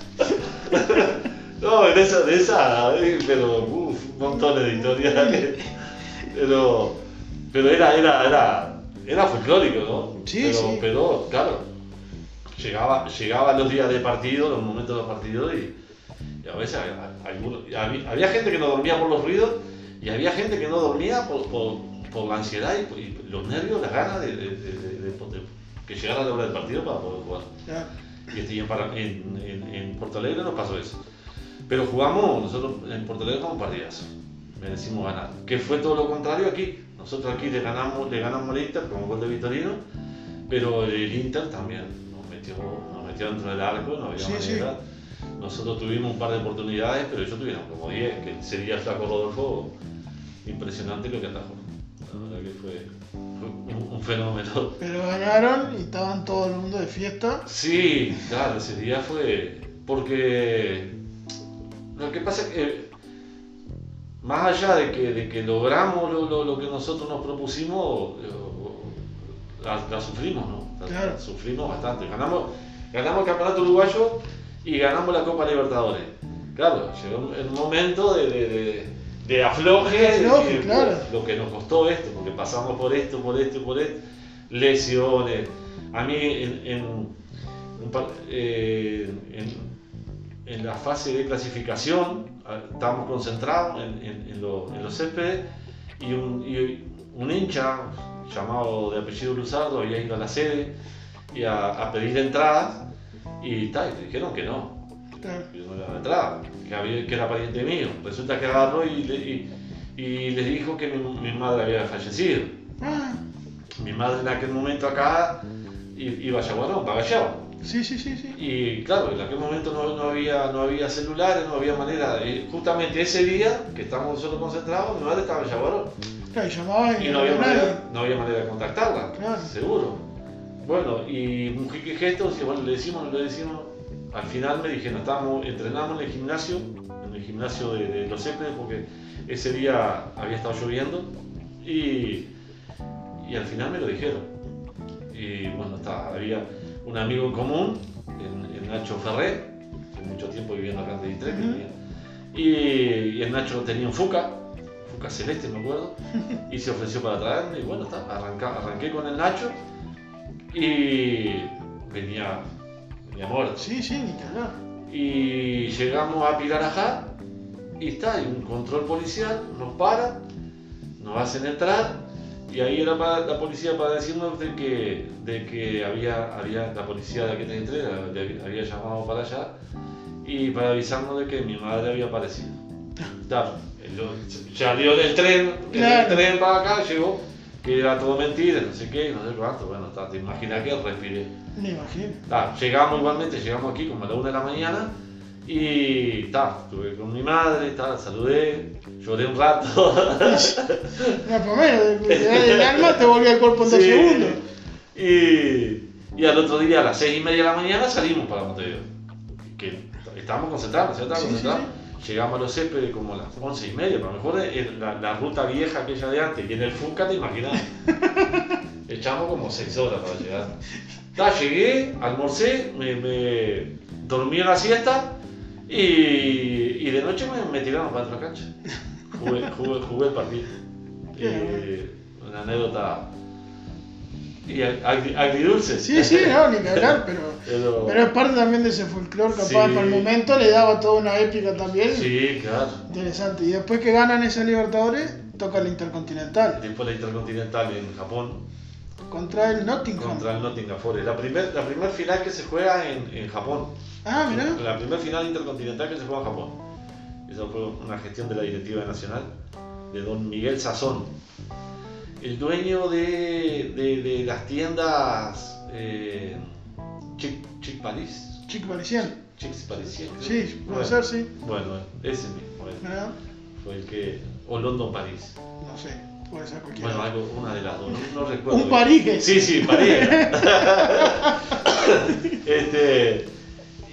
No, en esa, de esa, eh, pero uff, montones de historias. Pero, pero era, era, era, era folclórico, ¿no? Sí, pero, sí. pero, claro, llegaba, llegaban los días de partido, los momentos de los partidos y, y a veces a- a- algunos- había, había gente que no dormía por los ruidos y había gente que no dormía por, por, por la ansiedad y, y los nervios, las ganas de, de- de- de- que llegara la hora del partido para poder jugar. Ya. Y este, en, en, en- Porto Alegre nos pasó eso. Pero jugamos, nosotros en Porto Alegre jugamos partidas. Merecimos ganar. Que fue todo lo contrario aquí. Nosotros aquí le ganamos, le ganamos al Inter con gol de Vitorino, pero el Inter también nos metió, nos metió dentro del arco, no había Sí, sí. manera. Nosotros tuvimos un par de oportunidades, pero ellos tuvieron como 10, que sería el flaco Rodolfo. Impresionante lo que atajó. La verdad que fue, fue un, un fenómeno. Pero ganaron y estaban todo el mundo de fiesta. Sí, claro, ese día fue. Porque. Lo que pasa es que. Más allá de que, de que logramos lo, lo- lo que nosotros nos propusimos, eh, la, la sufrimos, ¿no? La, Claro. la sufrimos bastante. Ganamos, ganamos el campeonato uruguayo y ganamos la Copa Libertadores. Claro, llegó un, un momento de, de, de- de afloje, De afloje, claro. lo que nos costó esto, porque pasamos por esto, por esto y por esto, lesiones. A mí en, en, eh, en- en la fase de clasificación estábamos concentrados en, en- en lo- en los céspedes y un, y un hincha llamado de apellido Luzardo había ido a la sede y a, a pedir entradas y, tal, y dijeron que no, que no le entrada, que, había- que era pariente mío. Resulta que agarró y, le- y- y les dijo que mi, mi madre había fallecido. Ah, Mi madre en aquel momento acá iba a Yaguarón, para Gallao. Sí, sí, sí, sí. Y claro, en aquel momento no, no había, no había celulares, no había manera. de- justamente ese día que estábamos nosotros concentrados, mi madre estaba en Yaguarón. Claro, y llamabas y Y no no había, manera, no había manera de contactarla, Claro. seguro. Bueno, y gesto, y bueno, le decimos, le decimos. Al final me dijeron, estábamos, entrenamos en el gimnasio, en el gimnasio de, de los Céspedes, porque ese día había estado lloviendo Y, y al final me lo dijeron. Y bueno, está, había un amigo en común, el, el Nacho Ferré, que mucho tiempo viviendo acá en 23, que Ujú. tenía. y, y el Nacho tenía un Fuca, Fuca celeste me acuerdo, y se ofreció para traerme, y bueno, está, arranca- arranqué con el Nacho, y venía, venía muerto. Sí, sí, ni hablar. Y llegamos a Pilarajá y está, hay un control policial, nos paran, nos hacen entrar y ahí era para- la policía para decirnos de que, de que había, había la policía de aquí de Entre había llamado para allá y para avisarnos de que mi madre había aparecido. Está, salió del tren, Claro. el tren para acá, llegó, que era todo mentira, no sé qué, no sé cuánto, bueno, está, te imaginas que respiré. Me imagino. Ta, llegamos igualmente, llegamos aquí como a la una de la mañana y ta, estuve con mi madre, ta, saludé, lloré un rato. No, por menos, el alma te volvió al cuerpo en dos Sí. segundos. Y, y al otro día a las seis y media de la mañana salimos para Montevideo. Que estábamos concentrados, ¿sí? Estábamos Sí, sí, concentrados. Llegamos a los Céspedes como a las once y media, pero a lo mejor es la, la ruta vieja aquella de antes, y en el Funca te imaginas. Echamos como seis horas para llegar. Ta, llegué, almorcé, me, me dormí en la siesta y, y de noche me, me tiraron para otra cancha. Jugué, jugué, jugué el partido. Eh, una anécdota y agri- agridulce. Sí, sí, no, ni que hablar, pero, Pero, pero es parte también de ese folclore, capaz Sí. para el momento le daba toda una épica también. sí, claro. Interesante. Y después que ganan esa Libertadores, toca la Intercontinental Después la Intercontinental en Japón contra el Nottingham. contra el Nottingham Forest. La primer, la primer final que se juega en, en Japón. Ah, mirá. La primer final intercontinental que se juega en Japón. Esa fue una gestión de la Directiva Nacional de don Miguel Sazón. El dueño de, de- de las tiendas eh, Chic, Chic Paris. Chico Parisian. Chic Parisien. Sí, puede Bueno, ser, sí. Bueno, ese mismo. eh, Mirá, Fue el que. O London París. No sé, puede ser cualquiera. Bueno, algo, una de las dos, no, no recuerdo. Un es. Sí, sí, París. este,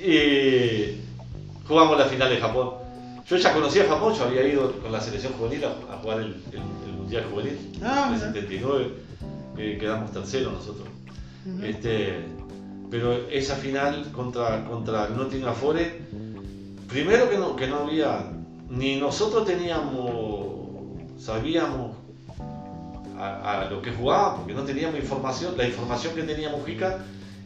y jugamos la final de Japón. Yo ya conocía Japón, yo había ido con la selección juvenil a, a jugar el, el- el Mundial Juvenil Ah, en el mira. 79, que quedamos terceros nosotros. Este, pero esa final contra, contra el Nottingham Forest, primero que no, que no había, ni nosotros teníamos, sabíamos a, a lo que jugábamos, porque no teníamos información, la información que tenía Mujica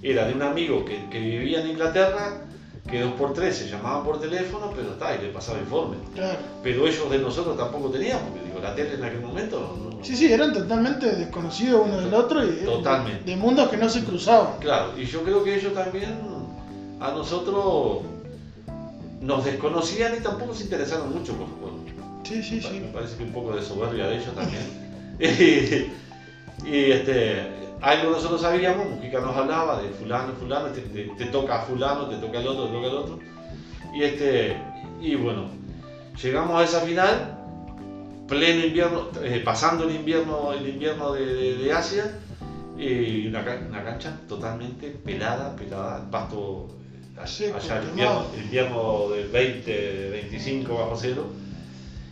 era de un amigo que, que vivía en Inglaterra, que dos por tres se llamaban por teléfono, pero está, y le pasaba informe. Claro. Pero ellos de nosotros tampoco tenían, porque digo, la tele en aquel momento no- no- Sí, sí, eran totalmente desconocidos uno del otro y Totalmente. de mundos que no se cruzaban. Claro, y yo creo que ellos también a nosotros nos desconocían y tampoco se interesaron mucho por fútbol. Sí, sí, sí. Me parece que un poco de soberbia de ellos también. Y, y, este, algo nosotros sabíamos, Mujica nos hablaba de fulano, fulano, te, te- te toca a fulano, te toca el otro, te toca el otro. Y, este, y bueno, llegamos a esa final, pleno invierno, eh, pasando el invierno, el invierno de, de- de Asia, y una, una cancha totalmente pelada, pelada, pasto eh, allá el invierno, el invierno del 20, 25 bajo cero,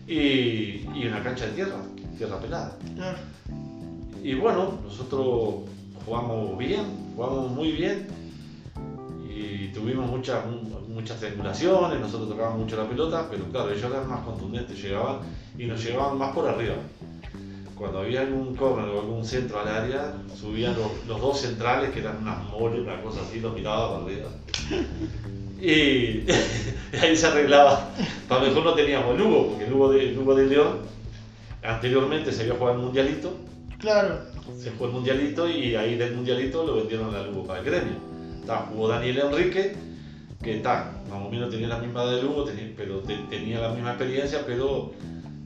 y, y una cancha de tierra, tierra pelada. Claro. Y bueno, nosotros jugamos bien, jugamos muy bien y tuvimos muchas, muchas triangulaciones, nosotros tocábamos mucho la pelota, pero claro, ellos eran más contundentes, llegaban y nos llevaban más por arriba. Cuando había algún córner o algún centro al área, subían los, los dos centrales, que eran unas moles, una cosa así, los miraba para arriba. Y ahí se arreglaba. Para lo mejor no teníamos Lugo, porque Lugo de, Lugo de León, anteriormente se había jugado el Mundialito, Claro. se jugó el mundialito y ahí del mundialito lo vendieron a Lugo para el gremio. Ta, jugó Daniel Enrique, que está, más o menos tenía la misma de Lugo, tenía, pero te- tenía la misma experiencia, pero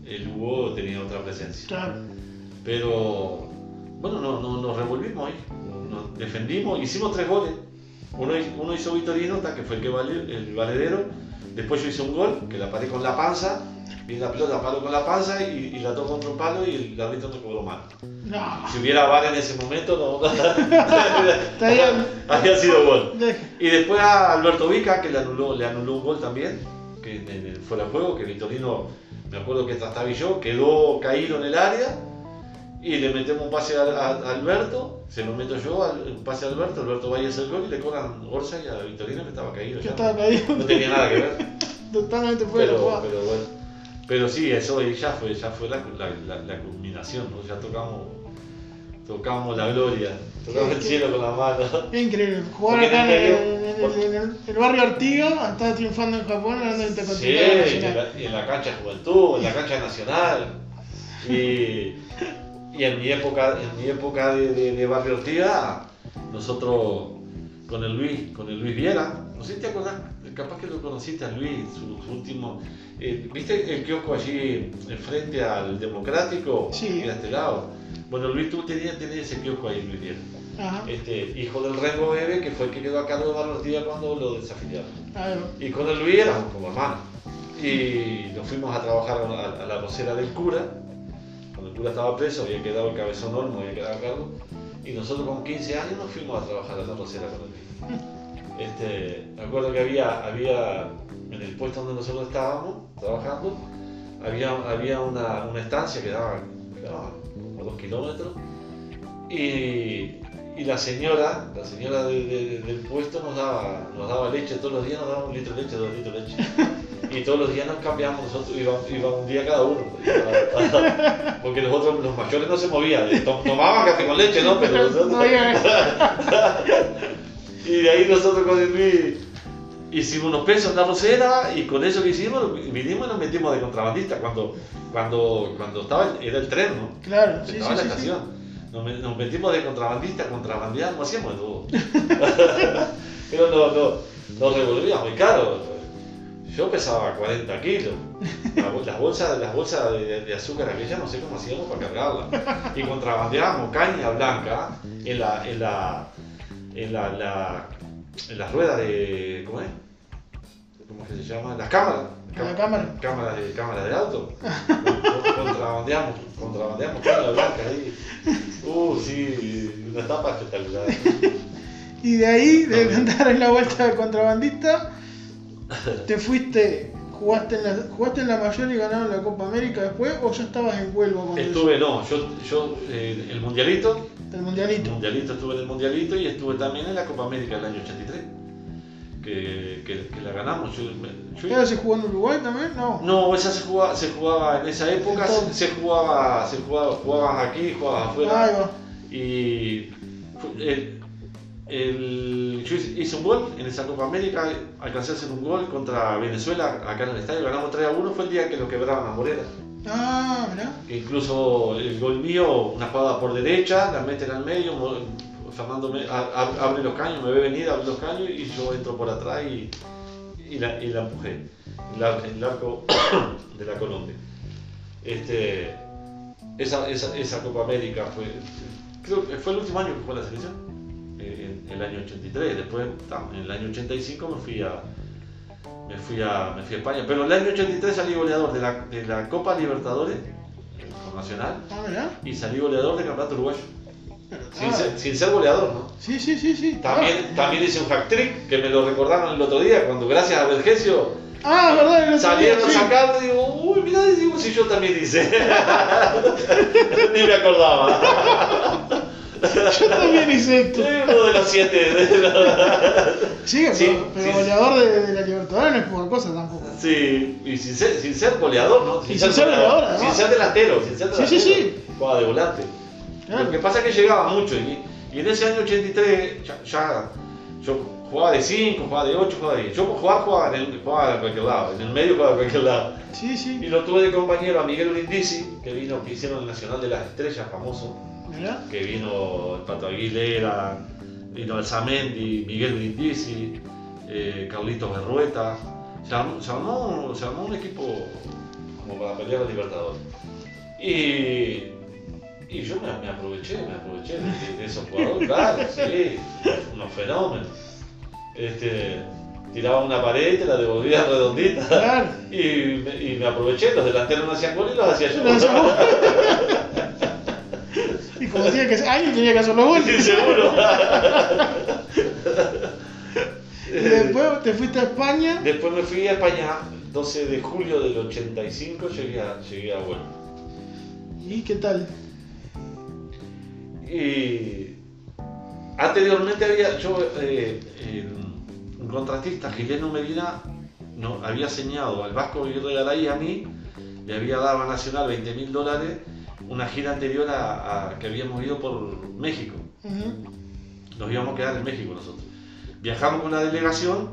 el Lugo tenía otra presencia. Claro. Pero bueno, no, no- nos revolvimos ahí, nos defendimos, hicimos tres goles. Uno, uno hizo Vitorino, ta, que fue el que valió, el valedero. Después yo hice un gol, que la paré con la panza, vi la pelota, palo con la panza y, y la tocó contra un palo y el árbitro no cobró mal. No. Si hubiera VAR en ese momento, no. Había sido gol. Y después a Alberto Vica, que le anuló, le anuló un gol también, que en el fuera de juego, que Vitorino, me acuerdo que trastabillo, quedó caído en el área y le metemos un pase a, a- a Alberto, se lo meto yo, al- un pase a Alberto, Alberto vaya a hacer el gol y le cobran Orsa y a Victorino que estaba caído. Yo ya. estaba caído No tenía nada que ver. totalmente fuera Pero, pero bueno. Pero sí, eso ya fue, ya fue la, la, la, la culminación, ¿no? Ya tocamos, tocamos la gloria, tocamos el ¿Qué- cielo con la mano. Increíble. Jugar acá en el, el medio- en el- en el- el barrio Artiga, estaba triunfando en Japón, ganando el Sí, en la, y en la cancha de Juventud, en la cancha Nacional. Y, y en mi época, en mi época de, de, de Barrio Ortiga, nosotros con el Luis, con el Luis Viera, no sé si te acordás, capaz que lo conociste a Luis, su, su último. eh, ¿Viste el kiosco allí frente al Democrático? Sí. De este lado. Bueno, Luis, tú tenías, tenías ese kiosco ahí, Luis. Este, hijo del Rengo Bebe, que fue el que quedó a cargo de Ortiga cuando lo desafiliaron. Va. Y con el Luis éramos como hermanos. Y nos fuimos a trabajar a, la rosera del cura. Cuando el cura estaba preso, había quedado el cabezón Olmo, había quedado a cargo. Y nosotros con 15 años nos fuimos a trabajar a la rosera con el Luis. Este, me acuerdo que había, había en el puesto donde nosotros estábamos trabajando, había, había una, una estancia que daba, como dos kilómetros. Y, y la señora, la señora de- de- del puesto nos daba, nos daba leche, todos los días nos daba un litro de leche, dos litros de leche. Y todos los días nos cambiamos, nosotros íbamos, iba un día cada uno. Porque los otros, los mayores no se movían, to- tomaban café con leche, ¿no? Pero nosotros- y de ahí nosotros con el Luis hicimos unos pesos en la rosera y con eso que hicimos vinimos y nos metimos de contrabandista cuando, cuando, cuando estaba era el tren, ¿no? Claro, sí, estaba sí, la sí, estación. Nos, nos metimos de contrabandista, contrabandeamos, hacíamos todo. Pero no, no, nos revolvíamos, y claro, yo pesaba 40 kilos. Las bolsas, las bolsas de, de azúcar aquellas no sé cómo hacíamos para cargarlas. Y contrabandeábamos caña blanca en la, en la, en la, la- en las ruedas de. ¿Cómo es? ¿Cómo es que se llama? Las cámaras. La cámara. Cámaras de, cámaras de auto. Con- Contrabandeamos, contrabandeamos caña blanca ahí. Uh, sí, una etapa espectacular. Y de ahí, de No, cantar en la vuelta de contrabandista, te fuiste, jugaste en, la, jugaste en la mayor y ganaron la Copa América después, o ya estabas en Huelva cuando Estuve, no, yo, yo eh, el mundialito, el el mundialito? mundialito estuve en el mundialito y estuve también en la Copa América del año 83, que, que, que la ganamos. Yo, yo- ¿Ella se jugó en Uruguay también? No. no, esa se jugaba, se jugaba en esa época, se, se jugaba, se jugaba, jugabas aquí, jugabas afuera. Y fu- el, el- yo hice un gol en esa Copa América, alcancé a hacer un gol contra Venezuela acá en el estadio, ganamos 3 a 1, fue el día que lo quebraban a Morera. Ah, mirá. Que incluso el gol mío, una jugada por derecha, la meten al medio, Fernando me- a- a- abre los caños, me ve venir, abre los caños y yo entro por atrás y, y, la, y la empujé. El arco de la Colombia. Este, esa, esa, esa Copa América fue, creo que fue el último año que jugó la selección, eh, en el año 83. Después, en el año 85 me fui a, me fui a, me fui a España. Pero en el año 83 salí goleador de la, de la Copa Libertadores con Nacional Ah, y salí goleador de Campeonato Uruguayo. Sin, ah, ser, sin ser goleador, ¿no? Sí, sí, sí, sí. También, ah, también hice un hack trick que me lo recordaron el otro día cuando gracias a Vergesio Ah, verdad, salieron a sí. sacarlo y digo, uy, mirá, digo, si yo también hice. Ni me acordaba. Yo también hice esto. Uno de los siete. de los- Sí, pero, Sí, pero sí, goleador de, de la Libertadores no es poca cosa tampoco. Sí, y sin ser, sin ser goleador, ¿no? Y sin ser goleador, Sin ser delantero, sin ser Sí, sí, delantero. sí. Jugaba de volante. Claro. Lo que pasa es que llegaba mucho y, y en ese año 83 ya, ya yo jugaba de 5, jugaba de 8, jugaba de 10. Yo jugar jugaba en, el, jugaba en cualquier lado, en el medio jugaba en cualquier lado. Sí, sí. Y lo tuve de compañero a Miguel Brindisi, que vino, que hicieron el Nacional de las Estrellas famoso, Que vino el Pato Aguilera, vino Alzamendi, Miguel Brindisi, eh, Carlitos Berrueta. Se armó, se, armó, se armó un equipo como para pelear a Libertadores. Y, y yo me, me aproveché, me aproveché de, de esos jugadores, claro, sí, unos fenómenos. Este, tiraba una pared y te la devolvía redondita. Claro. Y y me aproveché, los delanteros no hacían gol y los hacía yo. Lo hacía vos. Y como tenía que ser, alguien tenía que hacer los Sí, seguro. Y después te fuiste a España. Después me fui a España, 12 de julio del 85 llegué a, llegué a Huelva. ¿Y qué tal? Y anteriormente había, yo, eh, un contratista, Gileno Medina, no, había señado al Vasco Aguirre y a mí, le había dado a Nacional 20 mil dólares una gira anterior a, que habíamos ido por México. Nos íbamos a quedar en México nosotros. Viajamos con la delegación,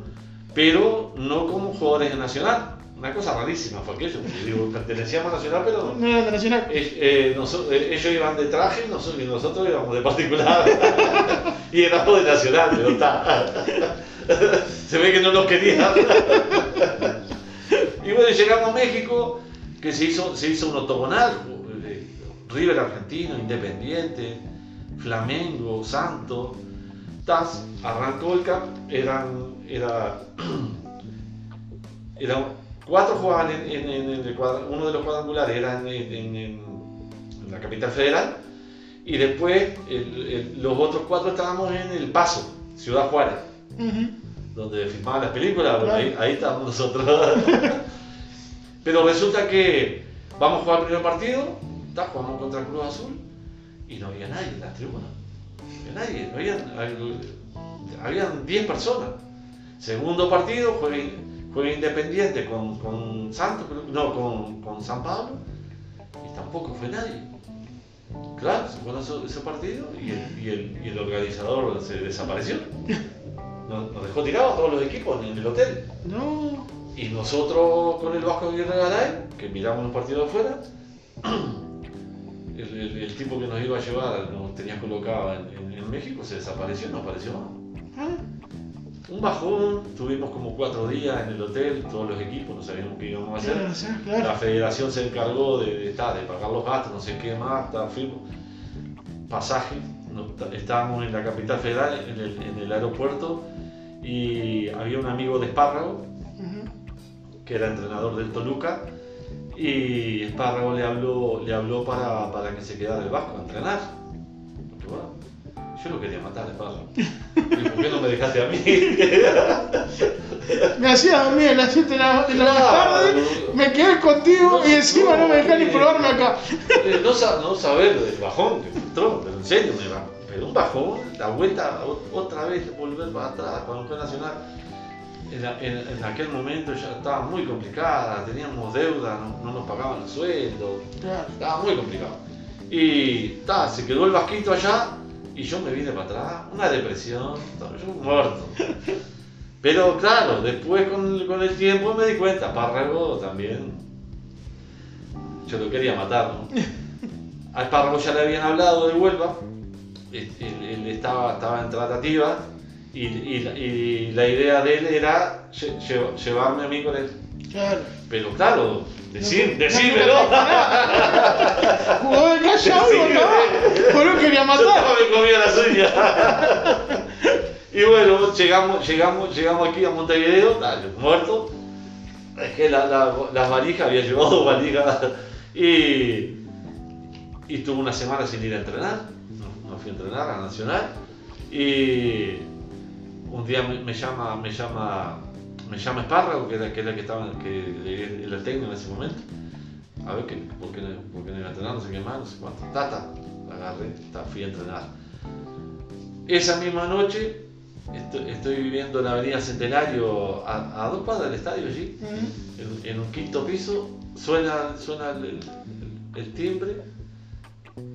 pero no como jugadores de Nacional. Una cosa rarísima fue aquello. Digo, pertenecíamos a Nacional, pero. No era de Nacional. Eh, eh, ellos iban de traje y nosotros, nosotros íbamos de particular. y éramos de Nacional, pero está. Se ve que no nos querían. y bueno, llegamos a México, que se hizo, se hizo un octogonal. River Argentino, Independiente, Flamengo, Santo. TAS arrancó el camp, eran, era, eran cuatro jugaban en, el uno de los cuadrangulares era en, la capital federal y después los otros cuatro estábamos en El Paso, Ciudad Juárez, donde filmaban las películas, ahí, ahí estábamos nosotros. Pero resulta que vamos a jugar el primer partido, jugamos contra Cruz Azul y no había nadie en la tribuna. No había nadie, no había, habían 10 personas. Segundo partido, juega, juega Independiente con, con Santos, no, con, con San Pablo y tampoco fue nadie. Claro, se fue ese partido y el, y, el, y el, organizador se desapareció. Nos, dejó tirados a todos los equipos en el hotel. No. Y nosotros con el Vasco de Garay, que miramos los partidos afuera, el, el, tipo que nos iba a llevar, nos tenía colocado en, en, México, se desapareció, no apareció. ¿Ah? Un bajón, tuvimos como cuatro días en el hotel, todos los equipos, no sabíamos qué íbamos a hacer. La federación se encargó de, de, de, pagar los gastos, no sé qué más, firme. Pasaje, estábamos en la capital federal, en el, en el, aeropuerto, y había un amigo de Espárrago, que era entrenador del Toluca, y Espárrago le habló, le habló para, para que se quedara el Vasco a entrenar. yo lo quería matar, Espárrago. ¿Y por qué no me dejaste a mí? me hacía dormir a las 7 de la, de la tarde, me quedé contigo y encima no, me dejás ni probarme acá. Eh, no, no saber del bajón que entró, pero en serio, me va. Pero un bajón, la vuelta otra vez, volver para atrás, cuando fue Nacional en, en, aquel momento ya estaba muy complicada, teníamos deuda, no, nos pagaban el sueldo, estaba muy complicado. Y ta, se quedó el vasquito allá y yo me vine para atrás, una depresión, yo muerto. Pero claro, después con, con, el tiempo me di cuenta, Párrago también, yo lo quería matar, ¿no? A Párrago ya le habían hablado de Huelva, él, él estaba, estaba en tratativa y, y, la idea de él era llevarme a mí con él. Claro. Pero claro, decir, decímelo. Jugó de callado y no. Por eso quería matar. Yo me comía la suya. y bueno, llegamos, llegamos, llegamos aquí a Montevideo, muerto. Es que la, la, las valijas, había llevado valijas. Y, y tuve una semana sin ir a entrenar. No, no fui a entrenar a Nacional. Y un día me, llama, me llama, me llama Espárrago, que era, que que estaba, que era el técnico en ese momento. A ver, ¿qué, ¿por, qué, ¿por qué no iba a entrenar? No sé qué más, no sé cuánto. Tata, agarré, fui a entrenar. Esa misma noche estoy, viviendo en la Avenida Centenario, a, dos cuadras del estadio allí, en, un quinto piso, suena, suena el, timbre,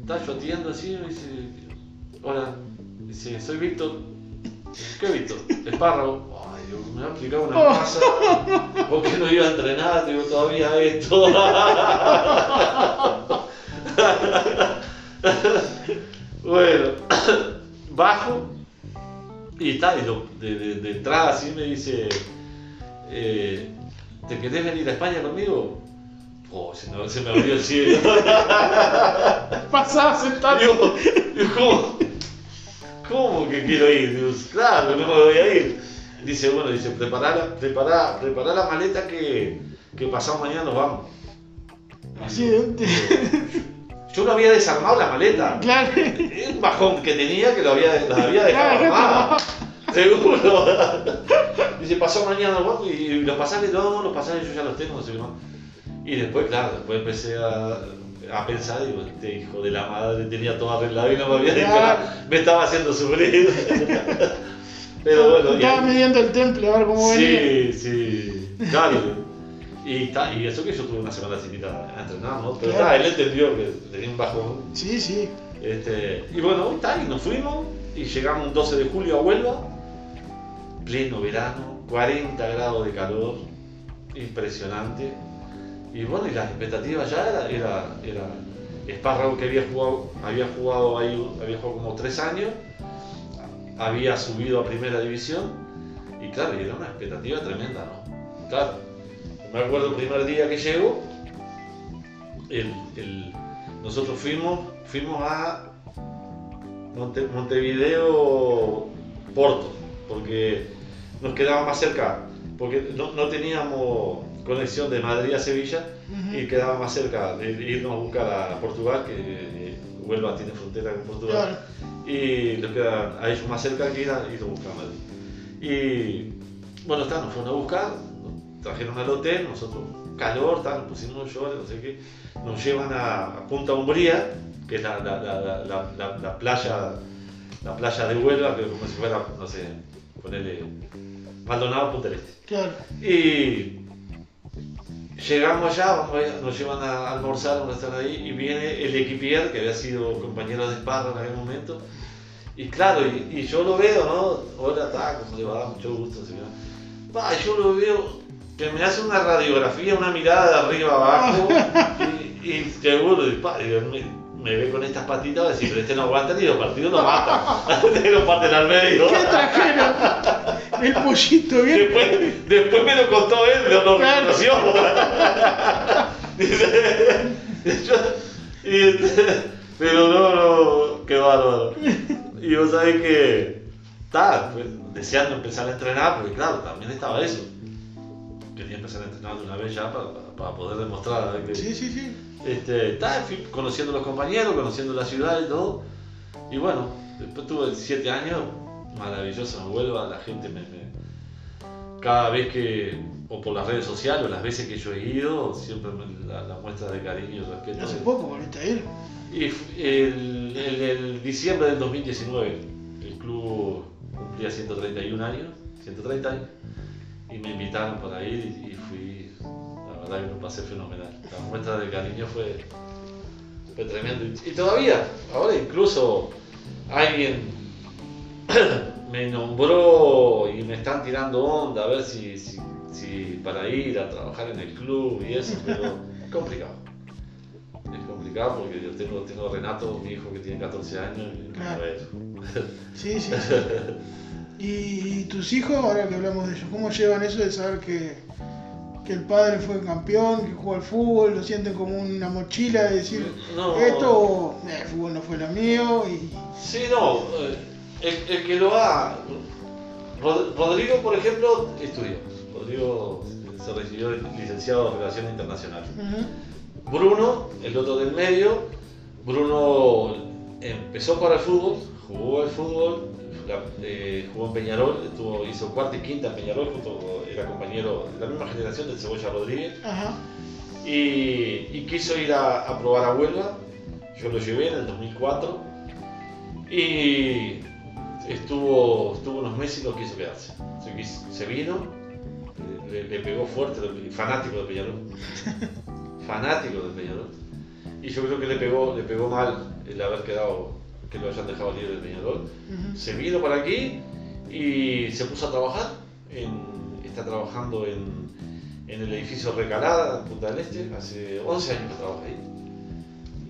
está yo atiendo así, me dice, hola, dice, soy Víctor, ¿Qué he visto? Espárrago. Ay, Dios, me ha aplicado una masa. ¿Por qué no iba a entrenar? Digo, todavía esto. bueno, bajo y está, y de, de, de, entrada así me dice, eh, ¿te querés venir a España conmigo? Oh, se me, se me abrió el cielo. Pasaba sentado. Digo, digo, ¿cómo? ¿Cómo que quiero ir? Digo, claro, no me voy a ir. Dice, bueno, dice, prepara, prepara, prepara la maleta que, que pasado mañana nos vamos. Así de... Yo no había desarmado la maleta. Claro. Es un bajón que tenía que lo había, la había dejado armada. Seguro. Dice, pasado mañana nos vamos y los pasajes, no, no, los pasajes yo ya los tengo, no sé qué más. Y después, claro, después empecé a a pensar, digo, este hijo de la madre tenía todo arreglado y no me había dicho Claro. nada. Me estaba haciendo sufrir. Pero bueno, Estaba midiendo el temple a ver cómo venía. Sí, sí, claro. Y, ta- y eso que yo tuve una semana sin ir a, a entrenar, ¿no? Pero Claro. ta, él entendió que tenía un bajón. Sí, sí. Este, y bueno, ta, y nos fuimos y llegamos un 12 de julio a Huelva, pleno verano, 40 grados de calor, impresionante. Y bueno, y las expectativas ya era, era, era Espárrago que había jugado, había jugado ahí, había jugado como tres años, había subido a primera división, y claro, y era una expectativa tremenda, ¿no? Claro, me acuerdo el primer día que llegó, el, el- nosotros fuimos, fuimos a Monte- Montevideo, Porto, porque nos quedaba más cerca, porque no, no teníamos conexión de Madrid a Sevilla Ujú. y quedaba más cerca de irnos a buscar a Portugal, que eh, Huelva tiene frontera con Portugal, Claro. y nos queda a ellos más cerca que ir a, ir a buscar a Madrid. Y bueno, está, nos fueron a buscar, nos trajeron al hotel, nosotros calor, tal, nos pusimos llores, no sé qué, nos llevan a, Punta Umbría, que es la, la, la, la, la- la- la playa la playa de Huelva, que como si fuera, no sé, ponerle Maldonado Punta del Este. Claro. Y llegamos allá, vamos a- nos llevan a almorzar a un restaurante ahí y viene el equipier que había sido compañero de Esparra en aquel momento. Y claro, y, y yo lo veo, ¿no? Hola, está, ¿cómo le va? Mucho gusto. que- Va, yo lo veo que me hace una radiografía, una mirada de arriba abajo y, y seguro, y, pa, y me, me ve con estas patitas, va a decir, pero este no aguanta ni los partidos lo mata. Te lo parten al medio. ¿Qué trajeron? El pollito bien. Después, después me lo contó él, lo, lo Claro. reconoció. Dice, yo- y- pero no, no, qué bárbaro. Y vos sabés que, está, deseando empezar a entrenar, porque claro, también estaba eso. Quería empezar a entrenar de una vez ya para, para- poder demostrar que, Sí, sí, sí. Este, fui conociendo a los compañeros, conociendo la ciudad y todo. Y bueno, después tuve siete años, maravilloso en Huelva, la gente me, me- Cada vez que, o por las redes sociales, o las veces que yo he ido, siempre me- la, la muestra de cariño y respeto. Hace poco volviste a ir. Y el, el- el diciembre del 2019, el club cumplía 131 años, 130 años, y me invitaron para ir y, fui, verdad que lo pasé fenomenal. La muestra de cariño fue, fue tremendo. Y, todavía, ahora incluso alguien me nombró y me están tirando onda a ver si, si, si para ir a trabajar en el club y eso, pero es complicado. Es complicado porque yo tengo, tengo a Renato, mi hijo que tiene 14 años, y Claro. Sí, sí, sí. ¿Y tus hijos, ahora que hablamos de ellos, cómo llevan eso de saber que, que el padre fue campeón, que jugó al fútbol, lo sienten como una mochila de decir, No. esto, eh, el fútbol no fue lo mío y... Sí, no, eh, el, el que lo ha... Rod- Rodrigo, por ejemplo, estudió. Rodrigo se recibió licenciado en Relaciones Internacionales. Bruno, el otro del medio, Bruno empezó para el fútbol, jugó al fútbol, la- eh, jugó en Peñarol, estuvo, hizo cuarta y quinta en Peñarol, justo era compañero de la misma generación del Cebolla Rodríguez, Ajá. y, y quiso ir a, a probar a Huelva, yo lo llevé en el 2004, y estuvo, estuvo unos meses y no quiso quedarse, se, quiso- se vino, le, le pegó fuerte, fanático de Peñarol. Fanático del Peñarol. Y yo creo que le pegó, le pegó mal el haber quedado, que lo hayan dejado libre del Peñarol. Ujú. Se vino para aquí y se puso a trabajar. en- está trabajando en, en el edificio Recalada, en Punta del Este. Hace 11 años que trabaja ahí.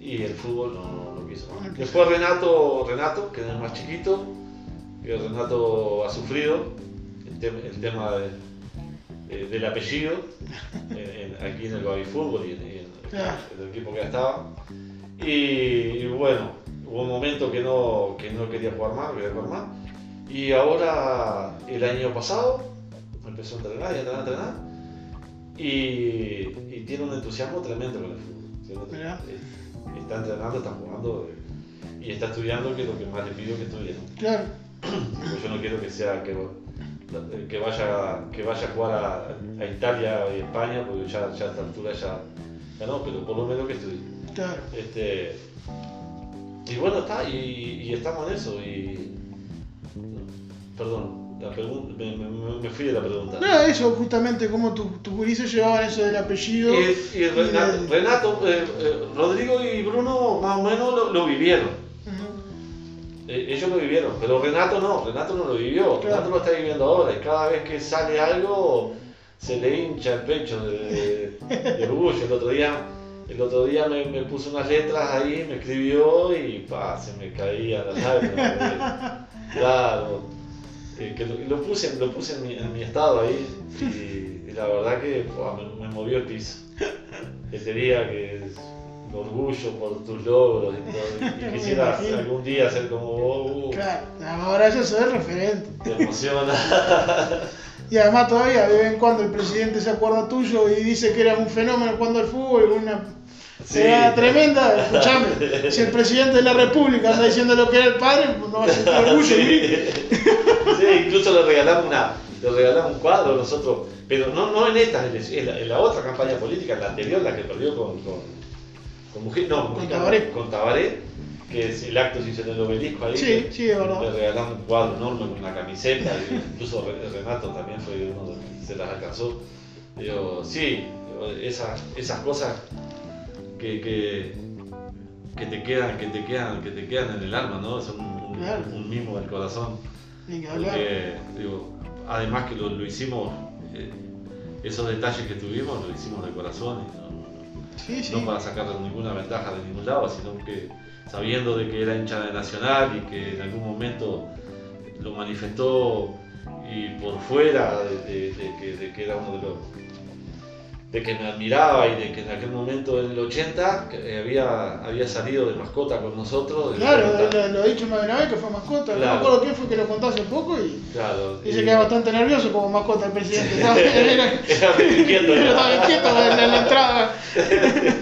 Y el fútbol no, no quiso más. Después Renato, Renato, que es el más chiquito, que Renato ha sufrido el, tem- el tema de- de- del apellido en- aquí en el Baby Fútbol y en, el equipo que estaba. Y, y bueno, hubo un momento que no, que no quería jugar más, quería jugar más. Y ahora, el año pasado, empezó a entrenar y a entrenar, a entrenar. Y, y tiene un entusiasmo tremendo con el fútbol. Eh, Está entrenando, está jugando eh, y está estudiando, que es lo que más le pido que estudie. ¿no? Claro. Porque yo no quiero que sea que, que vaya que vaya a jugar a, a Italia y España, porque ya, ya a esta altura ya, ya no, pero por lo menos que estudie. Claro. Este, y bueno, está, y, y estamos en eso. Y, perdón, la pregunta, me, me- me fui de la pregunta. No, eso, justamente, como tus tu gurises llevaban eso del apellido. Y, y Renato, eh, eh, Rodrigo y Bruno más o menos lo, lo vivieron. Eh, ellos lo vivieron, pero Renato no, Renato no lo vivió. Claro. Renato lo está viviendo ahora y cada vez que sale algo se le hincha el pecho de, de- de orgullo. El otro día, el otro día me, me puso unas letras ahí, me escribió y pa, se me caía la lágrima. claro. Eh, que lo, lo puse, lo puse en, mi, en mi estado ahí y, y la verdad que pa, me, me movió el piso. Ese día que el orgullo por tus logros y todo. Y quisiera algún día ser como vos. uh, Claro, ahora eso es el referente. Te emociona. Y además todavía de vez en cuando el presidente se acuerda tuyo y dice que eras un fenómeno jugando al fútbol, una Sí. pegada tremenda, escuchame, si el presidente de la república anda diciendo lo que era el padre, pues no va a sentir orgullo. ¿sí? Sí, incluso le regalamos, una, le regalamos un cuadro nosotros, pero no, no en esta, en la, en la otra campaña política, en la anterior, la que perdió con, con, con Mujica, no, Con Tabaré. con Tabaré, que es el acto se hizo en el obelisco ahí. Sí, sí, es verdad. Le regalamos un cuadro enorme con una camiseta, incluso Re- Renato también fue uno de los que se las alcanzó. Digo, sí, esas, esas cosas que, que, que te quedan, que te quedan, que te quedan en el alma, ¿no? Son un, Claro. un mimo del corazón. Ni que hablar. Porque, digo, además que lo, lo hicimos, eh, esos detalles que tuvimos, lo hicimos de corazón. y no- Sí, sí. no para sacar ninguna ventaja de ningún lado, sino que sabiendo de que era hincha de Nacional y que en algún momento lo manifestó y por fuera de, de- de que, de que era uno de los de que me admiraba y de que en aquel momento en el 80 que había, había salido de mascota con nosotros. Claro, 90. lo, lo he dicho más de una vez que fue mascota. No Claro. me acuerdo quién fue que lo contó hace poco y, Claro, y se y- queda bastante nervioso como mascota el presidente. Era- inquieto, ¿no? estaba inquieto en la, en la entrada.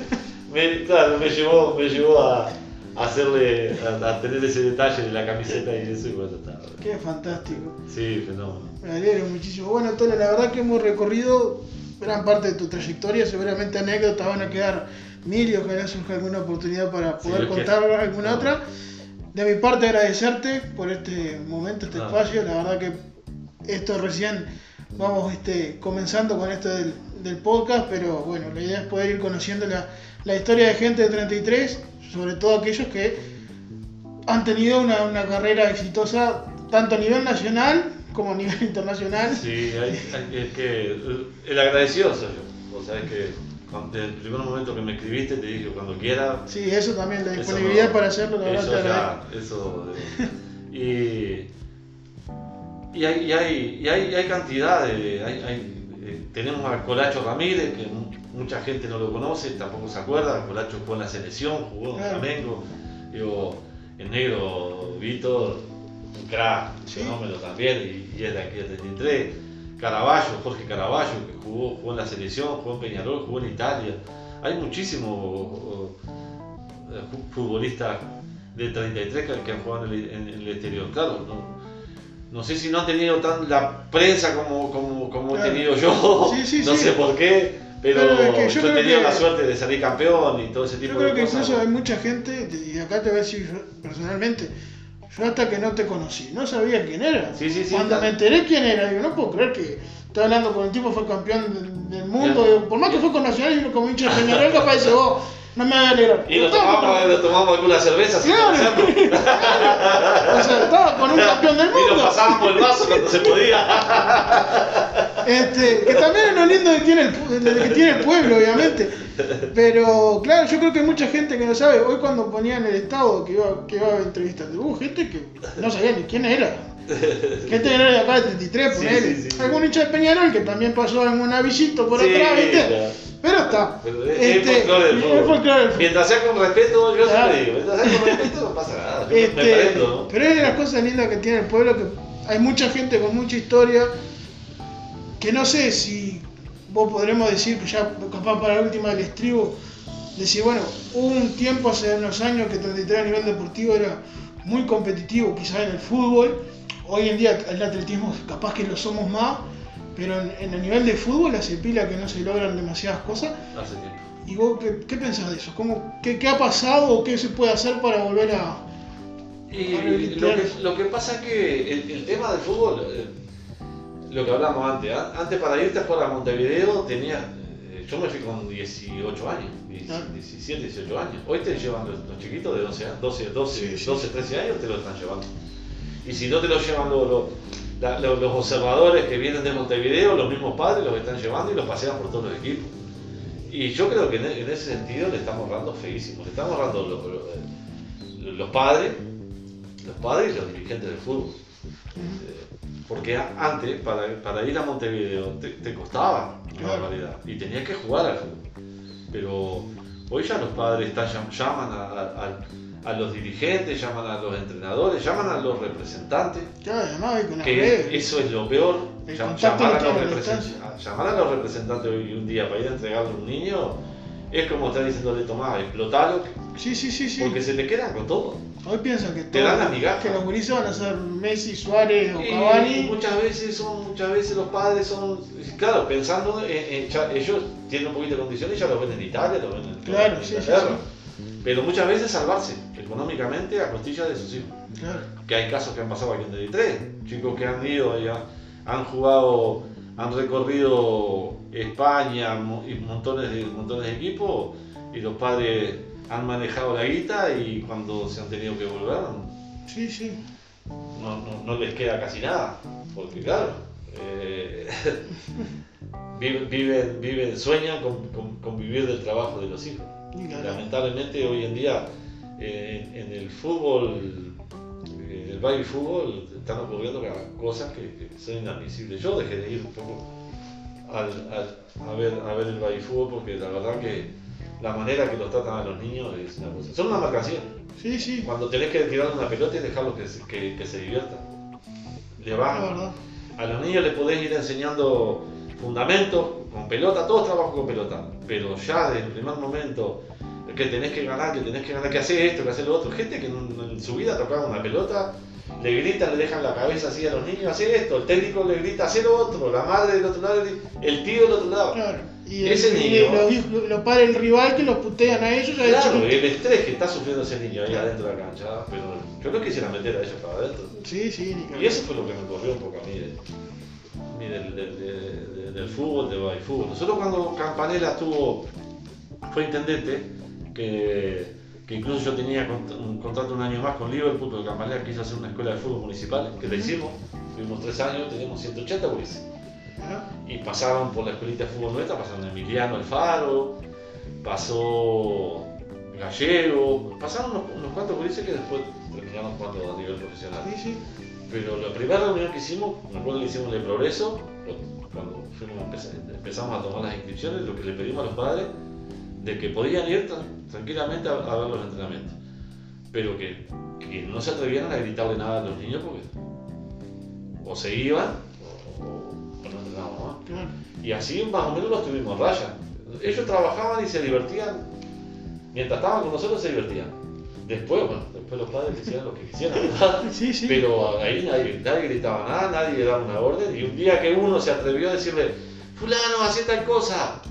Me, claro, me llevó, me llevó a, a hacerle, a, a tener ese detalle de la camiseta y eso y bueno, está. Qué fantástico. Sí, fenómeno. Me alegro muchísimo. Bueno, Antonio, la verdad que hemos recorrido gran parte de tu trayectoria. Seguramente anécdotas van a quedar mil y ojalá surja alguna oportunidad para Sí, poder que- contar alguna otra. De mi parte, agradecerte por este momento, este espacio. La verdad que esto recién vamos este, comenzando con esto del, del podcast, pero bueno, la idea es poder ir conociendo la, la historia de gente de 33, sobre todo aquellos que han tenido una, una carrera exitosa tanto a nivel nacional como a nivel internacional. Sí, hay, hay- es que el- el agradecido soy yo. O sea, es que desde el primer momento que me escribiste te dije cuando quieras. Sí, eso también, la disponibilidad no- para hacerlo, la Eso ya, eso. eh, y, y, hay, y, hay, y hay, y hay cantidad de. eh, tenemos a Colacho Ramírez, que mu- mucha gente no lo conoce, tampoco se acuerda. Colacho jugó en la selección, jugó en Claro. Flamengo. Digo, el negro Víctor, un crack, un Sí. fenómeno también, y, y es de aquí de 33. Caraballo, Jorge Caraballo, que jugó, jugó en la selección, jugó en Peñarol, jugó en Italia. Hay muchísimos eh, fu- futbolistas de 33 que, que han jugado en el, en- en el exterior. Claro, no, no sé si no han tenido tan la prensa como, como, como Claro. he tenido yo, Sí, sí, no sé por qué, pero, Pero es que yo yo, he tenido que- la suerte de salir campeón y todo ese tipo Yo creo de que cosas. incluso hay mucha gente, y acá te voy a decir personalmente, yo hasta que no te conocí, no sabía quién era. Sí, sí, sí, Cuando claro. me enteré quién era, digo, no puedo creer que estoy hablando con el tipo fue campeón del, del mundo, digo, por más que fue con Nacional y como hincha de Peñarol, capaz dice, oh, no me a alegrar. Y estaba tomamos, nos tomamos alguna cerveza Claro. conocernos. O sea, estaba con un campeón del Y nos mundo. pasábamos el vaso cuando se podía. Este, que también es lo lindo que tiene, el, de que tiene el pueblo, obviamente. Pero claro, yo creo que hay mucha gente que no sabe. Hoy cuando ponían el estado que iba, que iba a entrevistar, hubo gente que no sabía ni quién era. Gente que era de acá de 33, Sí, ponele. sí, sí. Algún hincha de Peñarol que también pasó en un avisito por atrás, ¿viste? claro. Pero está. Pero es Este, folclore del fútbol. Mientras sea con respeto, yo Claro. siempre digo, mientras sea con respeto no pasa nada. Este, me ¿no? Pero es de las cosas lindas que tiene el pueblo, que hay mucha gente con mucha historia, que no sé si vos podremos decir que ya capaz para la última del estribo, decir, bueno, hubo un tiempo hace unos años que 33 a nivel deportivo era muy competitivo, quizás en el fútbol, hoy en día el atletismo capaz que lo somos más, pero en, en el nivel de fútbol hace pila que no se logran demasiadas cosas. Hace tiempo. ¿Y vos qué, qué pensás de eso? ¿Cómo, qué, qué, ha pasado o qué se puede hacer para volver a... Y lo, que, lo que pasa es que el, el tema del fútbol, eh, lo que hablamos antes, antes para irte a jugar a Montevideo tenía eh, yo me fui con 18 años, 17, 18 años. Hoy te llevan los, los chiquitos de 12, 12, 12, 12, 13 años, te lo están llevando. Y si no te lo llevan los, los, los, los observadores que vienen de Montevideo, los mismos padres los están llevando y los pasean por todos los equipos. Y yo creo que en, en ese sentido le estamos dando feísimo, le estamos dando los, los padres, los padres y los dirigentes del fútbol. Eh, porque antes, para, para, ir a Montevideo, te, te costaba una barbaridad y tenías que jugar al fútbol. Pero hoy ya los padres llaman a, a, a, los dirigentes, llaman a los entrenadores, llaman a los representantes. Claro, con que eso es lo peor. Llamar a, los llamar a los representantes hoy un día para ir a entregarle a un niño es como estar diciéndole, Tomás, explotalo. Sí, sí, sí, sí. Porque se te quedan con todo. Hoy piensan que, te dan la que los gurises van a ser Messi, Suárez o y, Cavani. Muchas veces son, muchas veces los padres son, claro, pensando en, en ya, ellos tienen un poquito de condiciones, ya lo ven en Italia, lo ven en, claro, en sí, Inglaterra. Sí, sí. Pero muchas veces salvarse económicamente a costillas de sus hijos. Claro. Que hay casos que han pasado aquí en DD3, chicos que han ido y han, han jugado, han recorrido España y montones de, montones de equipos y los padres han manejado la guita y cuando se han tenido que volver sí, sí. No, no, no les queda casi nada, porque claro, eh, viven, viven, viven, sueñan con, con, con, vivir del trabajo de los hijos. Claro. Lamentablemente hoy en día eh, en el fútbol, en el baby fútbol, están ocurriendo cosas que, que, son inadmisibles. Yo dejé de ir un poco al, al, a, ver, a ver el fútbol porque la verdad que la manera que los tratan a los niños es una cosa. Son una marcación. Sí, sí. Cuando tenés que tirar una pelota y dejarlos que, se, que, que se diviertan. Le vas, a los niños les podés ir enseñando fundamentos con pelota, todos trabajan con pelota, pero ya desde el primer momento que tenés que ganar, que tenés que ganar, que hacer esto, que hacer lo otro. Gente que en, en su vida tocaba una pelota, le gritan, le dejan la cabeza así a los niños, hacer esto, el técnico le grita, hacer lo otro, la madre del otro lado, el tío del otro lado. Claro. Y ese el, niño, y los, los padres del rival que los putean a ellos. Claro, el estrés que está sufriendo ese niño ahí adentro de la cancha, pero yo no quisiera meter a ellos para adentro. Sí, sí, Y eso fue lo que me corrió un poco a mí, de, del, del, del, del, fútbol, del fútbol. Nosotros cuando Campanella estuvo, fue intendente, que, que, incluso yo tenía un contrato un año más con Liverpool, porque Campanella quiso hacer una escuela de fútbol municipal, que la hicimos, tuvimos tres años, teníamos 180 gurises. Y pasaron por la escuelita de fútbol nuestra, pasaron Emiliano Alfaro, pasó Gallego, pasaron unos, unos cuantos gurises que después terminaron jugando a nivel profesional. Sí, sí. Pero la primera reunión que hicimos, me acuerdo que hicimos de progreso, cuando fuimos, empezamos a tomar las inscripciones, lo que le pedimos a los padres, de que podían ir tranquilamente a, a ver los entrenamientos, pero que, que, no se atrevieran a gritarle nada a los niños porque o se iban o, o no entrenaban más. Y así más o menos los tuvimos raya. Ellos trabajaban y se divertían, mientras estaban con nosotros se divertían. Después, bueno, después los padres hicieron lo que quisieran, ¿verdad? Sí, sí. Pero ahí nadie, nadie gritaba nada, nadie le daba una orden. Y un día que uno se atrevió a decirle, fulano, hacé tal cosa,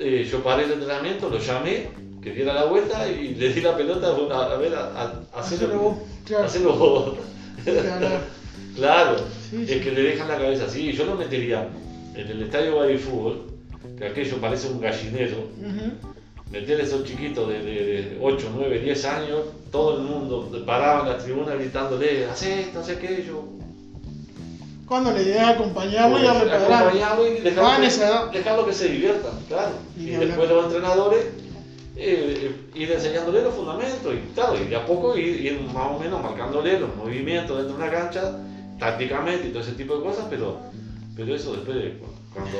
eh, yo paré el entrenamiento, lo llamé, que diera la vuelta y le di la pelota bueno, a, ver, vos, claro. vos. Claro. Sí, es que le dejan la cabeza así. Yo lo metería en el estadio baby fútbol, que aquello parece un gallinero. Uh -huh. Meter a esos chiquitos de, de, de, 8, 9, 10 años, todo el mundo paraba en la tribuna gritándole, haz esto, haz aquello. Cuando la idea es acompañarlo y darle para Acompañarlo y dejarlo, que, dejarlo que se diviertan, claro. Y, y después los entrenadores eh, ir enseñándole los fundamentos y claro, y de a poco ir, ir, más o menos marcándole los movimientos dentro de una cancha, tácticamente y todo ese tipo de cosas, pero, pero eso después cuando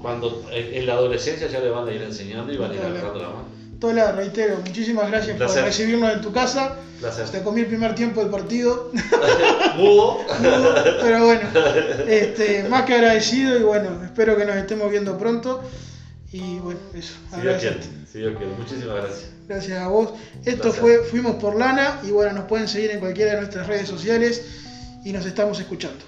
cuando en la adolescencia ya le van a ir enseñando y van a ir agarrando la mano. Tola, reitero, muchísimas gracias por recibirnos en tu casa. Placer. Te comí el primer tiempo del partido. Mudo. Mudo. Pero bueno, este, más que agradecido y bueno, espero que nos estemos viendo pronto. Y bueno, eso. Si Dios quiere, si Dios quiere. Muchísimas gracias. Gracias a vos. Esto fue Fuimos por Lana y bueno, nos pueden seguir en cualquiera de nuestras redes sociales y nos estamos escuchando.